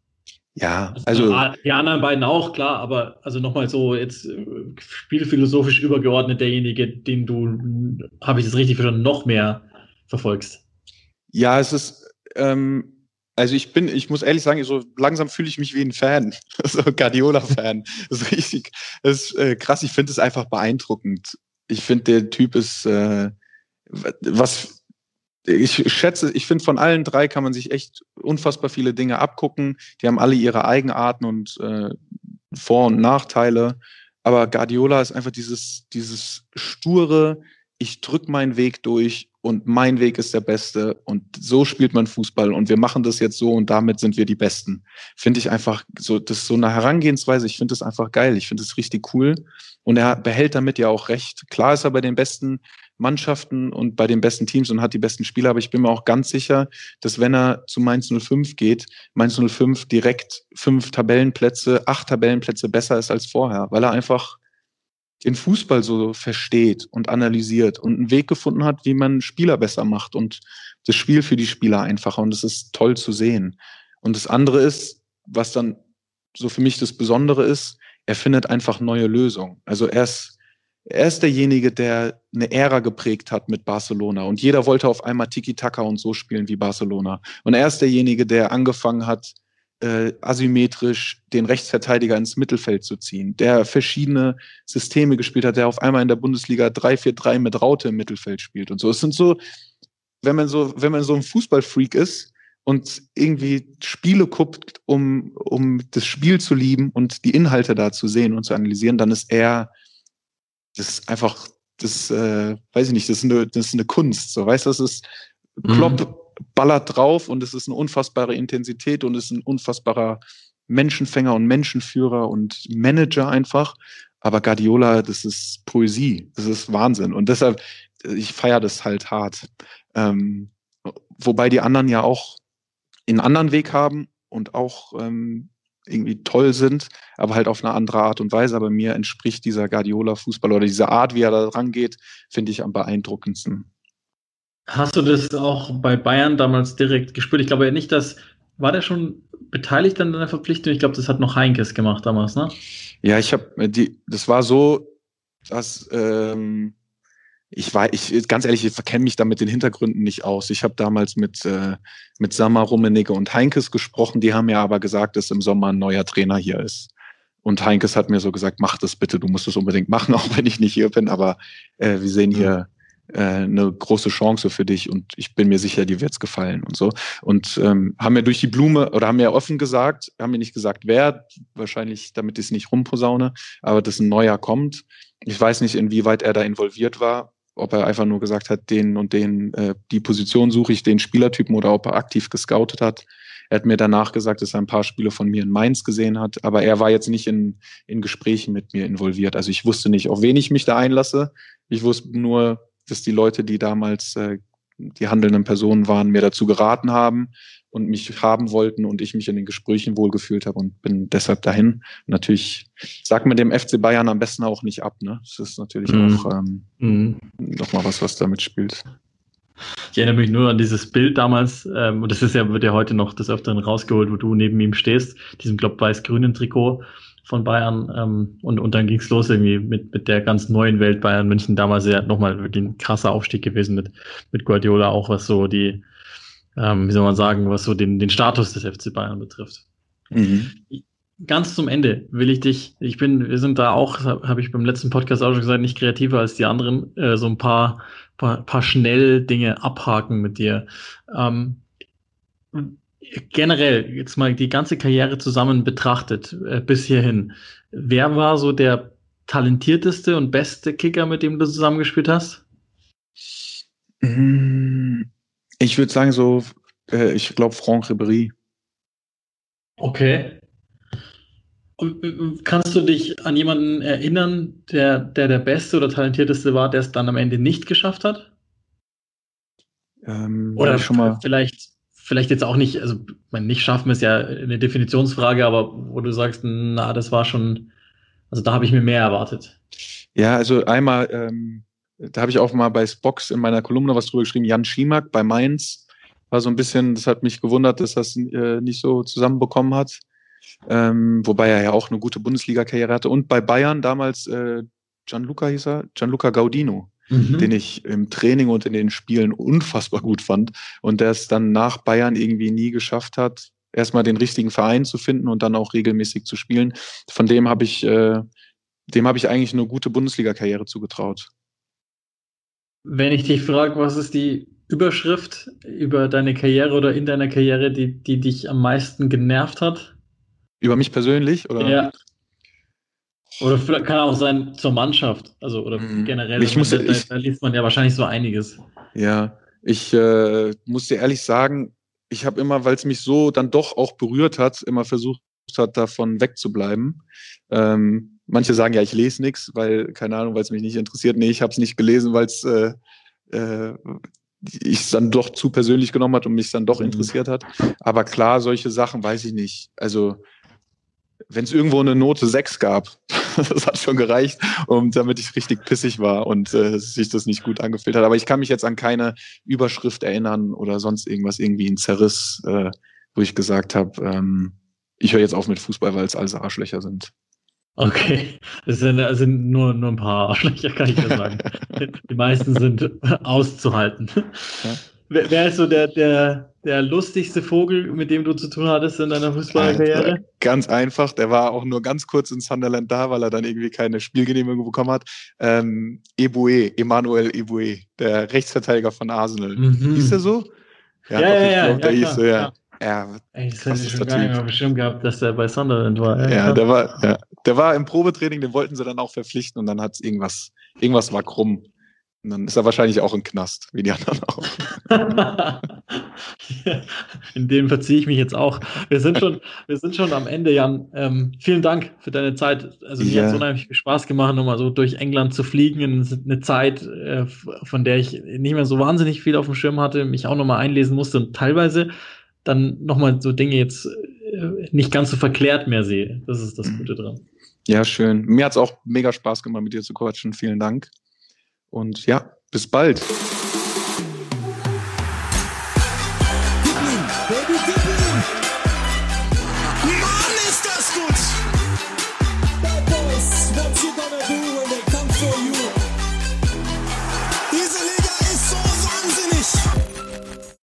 Ja, also. also die anderen beiden auch, klar, aber also nochmal so jetzt äh, spielphilosophisch übergeordnet derjenige, den du, habe ich das richtig verstanden, noch mehr verfolgst. Ja, es ist, ähm, also ich bin, ich muss ehrlich sagen, so langsam fühle ich mich wie ein Fan, so Guardiola-Fan. Das ist richtig, das ist äh, krass. Ich finde es einfach beeindruckend. Ich finde, der Typ ist, äh, was ich schätze, ich finde, von allen drei kann man sich echt unfassbar viele Dinge abgucken. Die haben alle ihre Eigenarten und äh, Vor- und Nachteile. Aber Guardiola ist einfach dieses, dieses sture, ich drück meinen Weg durch und mein Weg ist der beste und so spielt man Fußball und wir machen das jetzt so und damit sind wir die Besten. Finde ich einfach so, das ist so eine Herangehensweise, ich finde das einfach geil, ich finde das richtig cool und er behält damit ja auch recht. Klar ist er bei den besten Mannschaften und bei den besten Teams und hat die besten Spieler, aber ich bin mir auch ganz sicher, dass wenn er zu Mainz 05 geht, Mainz 05 direkt fünf Tabellenplätze, acht Tabellenplätze besser ist als vorher, weil er einfach den Fußball so versteht und analysiert und einen Weg gefunden hat, wie man Spieler besser macht und das Spiel für die Spieler einfacher. Und das ist toll zu sehen. Und das andere ist, was dann so für mich das Besondere ist, er findet einfach neue Lösungen. Also er ist, er ist derjenige, der eine Ära geprägt hat mit Barcelona. Und jeder wollte auf einmal Tiki-Taka und so spielen wie Barcelona. Und er ist derjenige, der angefangen hat, äh, asymmetrisch den Rechtsverteidiger ins Mittelfeld zu ziehen, der verschiedene Systeme gespielt hat, der auf einmal in der Bundesliga 3-4-3 mit Raute im Mittelfeld spielt und so. Es sind so, wenn man so, wenn man so ein Fußballfreak ist und irgendwie Spiele guckt, um, um das Spiel zu lieben und die Inhalte da zu sehen und zu analysieren, dann ist er, das ist einfach, das, äh, weiß ich nicht, das ist eine, das ist eine Kunst, so, weißt du, das ist, mhm ballert drauf und es ist eine unfassbare Intensität und es ist ein unfassbarer Menschenfänger und Menschenführer und Manager einfach. Aber Guardiola, das ist Poesie, das ist Wahnsinn. Und deshalb, ich feiere das halt hart. Ähm, wobei die anderen ja auch einen anderen Weg haben und auch ähm, irgendwie toll sind, aber halt auf eine andere Art und Weise. Aber mir entspricht dieser Guardiola-Fußball oder diese Art, wie er da rangeht, finde ich am beeindruckendsten. Hast du das auch bei Bayern damals direkt gespürt? Ich glaube ja nicht, dass. War der schon beteiligt an deiner Verpflichtung? Ich glaube, das hat noch Heinkes gemacht damals, ne? Ja, ich habe äh, die, das war so, dass ähm, ich war, ich ganz ehrlich, ich verkenne mich da mit den Hintergründen nicht aus. Ich habe damals mit äh, mit Sammer, Rummenigge und Heinkes gesprochen. Die haben ja aber gesagt, dass im Sommer ein neuer Trainer hier ist. Und Heinkes hat mir so gesagt, mach das bitte, du musst es unbedingt machen, auch wenn ich nicht hier bin. Aber äh, wir sehen hier äh, eine große Chance für dich und ich bin mir sicher, dir wird's gefallen und so. Und ähm, haben mir durch die Blume oder haben mir offen gesagt, haben mir nicht gesagt, wer, wahrscheinlich, damit ich es nicht rumposaune, aber dass ein neuer kommt. Ich weiß nicht, inwieweit er da involviert war, ob er einfach nur gesagt hat, den und den, äh, die Position suche ich, den Spielertypen oder ob er aktiv gescoutet hat. Er hat mir danach gesagt, dass er ein paar Spiele von mir in Mainz gesehen hat, aber er war jetzt nicht in, in Gesprächen mit mir involviert. Also ich wusste nicht, auf wen ich mich da einlasse. Ich wusste nur, dass die Leute, die damals äh, die handelnden Personen waren, mir dazu geraten haben und mich haben wollten und ich mich in den Gesprächen wohlgefühlt habe und bin deshalb dahin. Natürlich sagt man dem FC Bayern am besten auch nicht ab. Ne? Das ist natürlich mhm. auch ähm, mhm. nochmal was, was damit spielt. Ich erinnere mich nur an dieses Bild damals, ähm, und das ist ja, wird ja heute noch des Öfteren rausgeholt, wo du neben ihm stehst, diesem, glaub, weiß-grünen Trikot von Bayern. Ähm, und, und dann ging's los irgendwie mit, mit der ganz neuen Welt Bayern München. Damals ja nochmal wirklich ein krasser Aufstieg gewesen mit, mit Guardiola, auch was so die, ähm, wie soll man sagen, was so den, den Status des FC Bayern betrifft. Mhm. Ganz zum Ende will ich dich, ich bin, wir sind da auch, habe ich beim letzten Podcast auch schon gesagt, nicht kreativer als die anderen, äh, so ein paar, paar, paar schnell Dinge abhaken mit dir. Ähm, generell jetzt mal die ganze Karriere zusammen betrachtet äh, bis hierhin, wer war so der talentierteste und beste Kicker, mit dem du zusammengespielt hast? Mm, ich würde sagen so, äh, ich glaube Franck Ribéry. Okay. Kannst du dich an jemanden erinnern, der, der der Beste oder Talentierteste war, der es dann am Ende nicht geschafft hat? Ähm, oder schon mal vielleicht vielleicht jetzt auch nicht, also mein nicht schaffen ist ja eine Definitionsfrage, aber wo du sagst, na, das war schon, also da habe ich mir mehr erwartet. Ja, also einmal, ähm, da habe ich auch mal bei Spox in meiner Kolumne was drüber geschrieben, Jan Schimak bei Mainz war so ein bisschen, das hat mich gewundert, dass das äh, nicht so zusammenbekommen hat. Ähm, wobei er ja auch eine gute Bundesliga-Karriere hatte. Und bei Bayern damals äh, Gianluca hieß er, Gianluca Gaudino mhm. den ich im Training und in den Spielen unfassbar gut fand und der es dann nach Bayern irgendwie nie geschafft hat, erstmal den richtigen Verein zu finden und dann auch regelmäßig zu spielen. Von dem habe ich, äh, dem habe ich eigentlich eine gute Bundesliga-Karriere zugetraut. Wenn ich dich frage, was ist die Überschrift über deine Karriere oder in deiner Karriere, die, die dich am meisten genervt hat? Über mich persönlich? Oder? Ja. Oder vielleicht kann auch sein zur Mannschaft, also oder Mhm. generell. Ich muss- da, da, ich- da liest man ja wahrscheinlich so einiges. Ja, ich äh, muss dir ehrlich sagen, ich habe immer, weil es mich so dann doch auch berührt hat, immer versucht hat, davon wegzubleiben. Ähm, manche sagen ja, ich lese nichts, weil, keine Ahnung, weil es mich nicht interessiert. Nee, ich habe es nicht gelesen, weil es äh, äh, ich es dann doch zu persönlich genommen hat und mich dann doch Mhm. interessiert hat. Aber klar, solche Sachen weiß ich nicht. Also wenn es irgendwo eine Note 6 gab, das hat schon gereicht, um, damit ich richtig pissig war und äh, sich das nicht gut angefühlt hat. Aber ich kann mich jetzt an keine Überschrift erinnern oder sonst irgendwas, irgendwie ein Zerriss, äh, wo ich gesagt habe, ähm, ich höre jetzt auf mit Fußball, weil es alles Arschlöcher sind. Okay, das sind, das sind nur, nur ein paar Arschlöcher, kann ich dir sagen. Die meisten sind auszuhalten. Ja. Wer, wer ist so der, der, der lustigste Vogel, mit dem du zu tun hattest in deiner Fußballerkarriere? Alter, Ganz einfach, der war auch nur ganz kurz in Sunderland da, weil er dann irgendwie keine Spielgenehmigung bekommen hat. Ähm, Eboué, Emmanuel Eboué, der Rechtsverteidiger von Arsenal. Mhm. Hieß der so? Ja, doch, ja, ich ja, glaub, der ja, hieß klar, so, ja. klar. Ja, Ey, das hätte ich schon der gar nicht mal bestimmt gehabt, dass der bei Sunderland war. Ja, krass. der war, ja, der war im Probetraining, den wollten sie dann auch verpflichten und dann hat irgendwas, irgendwas war krumm. Und dann ist er wahrscheinlich auch im Knast, wie die anderen auch. In dem verziehe ich mich jetzt auch. Wir sind schon, wir sind schon am Ende, Jan. Ähm, vielen Dank für deine Zeit. Also mir Ja. hat es unheimlich viel Spaß gemacht, nochmal so durch England zu fliegen. In eine Zeit, äh, von der ich nicht mehr so wahnsinnig viel auf dem Schirm hatte, mich auch nochmal einlesen musste und teilweise dann nochmal so Dinge jetzt äh, nicht ganz so verklärt mehr sehe. Das ist das. Gute dran. Ja, schön. Mir hat's auch mega Spaß gemacht, mit dir zu quatschen. Vielen Dank. Und ja, bis bald.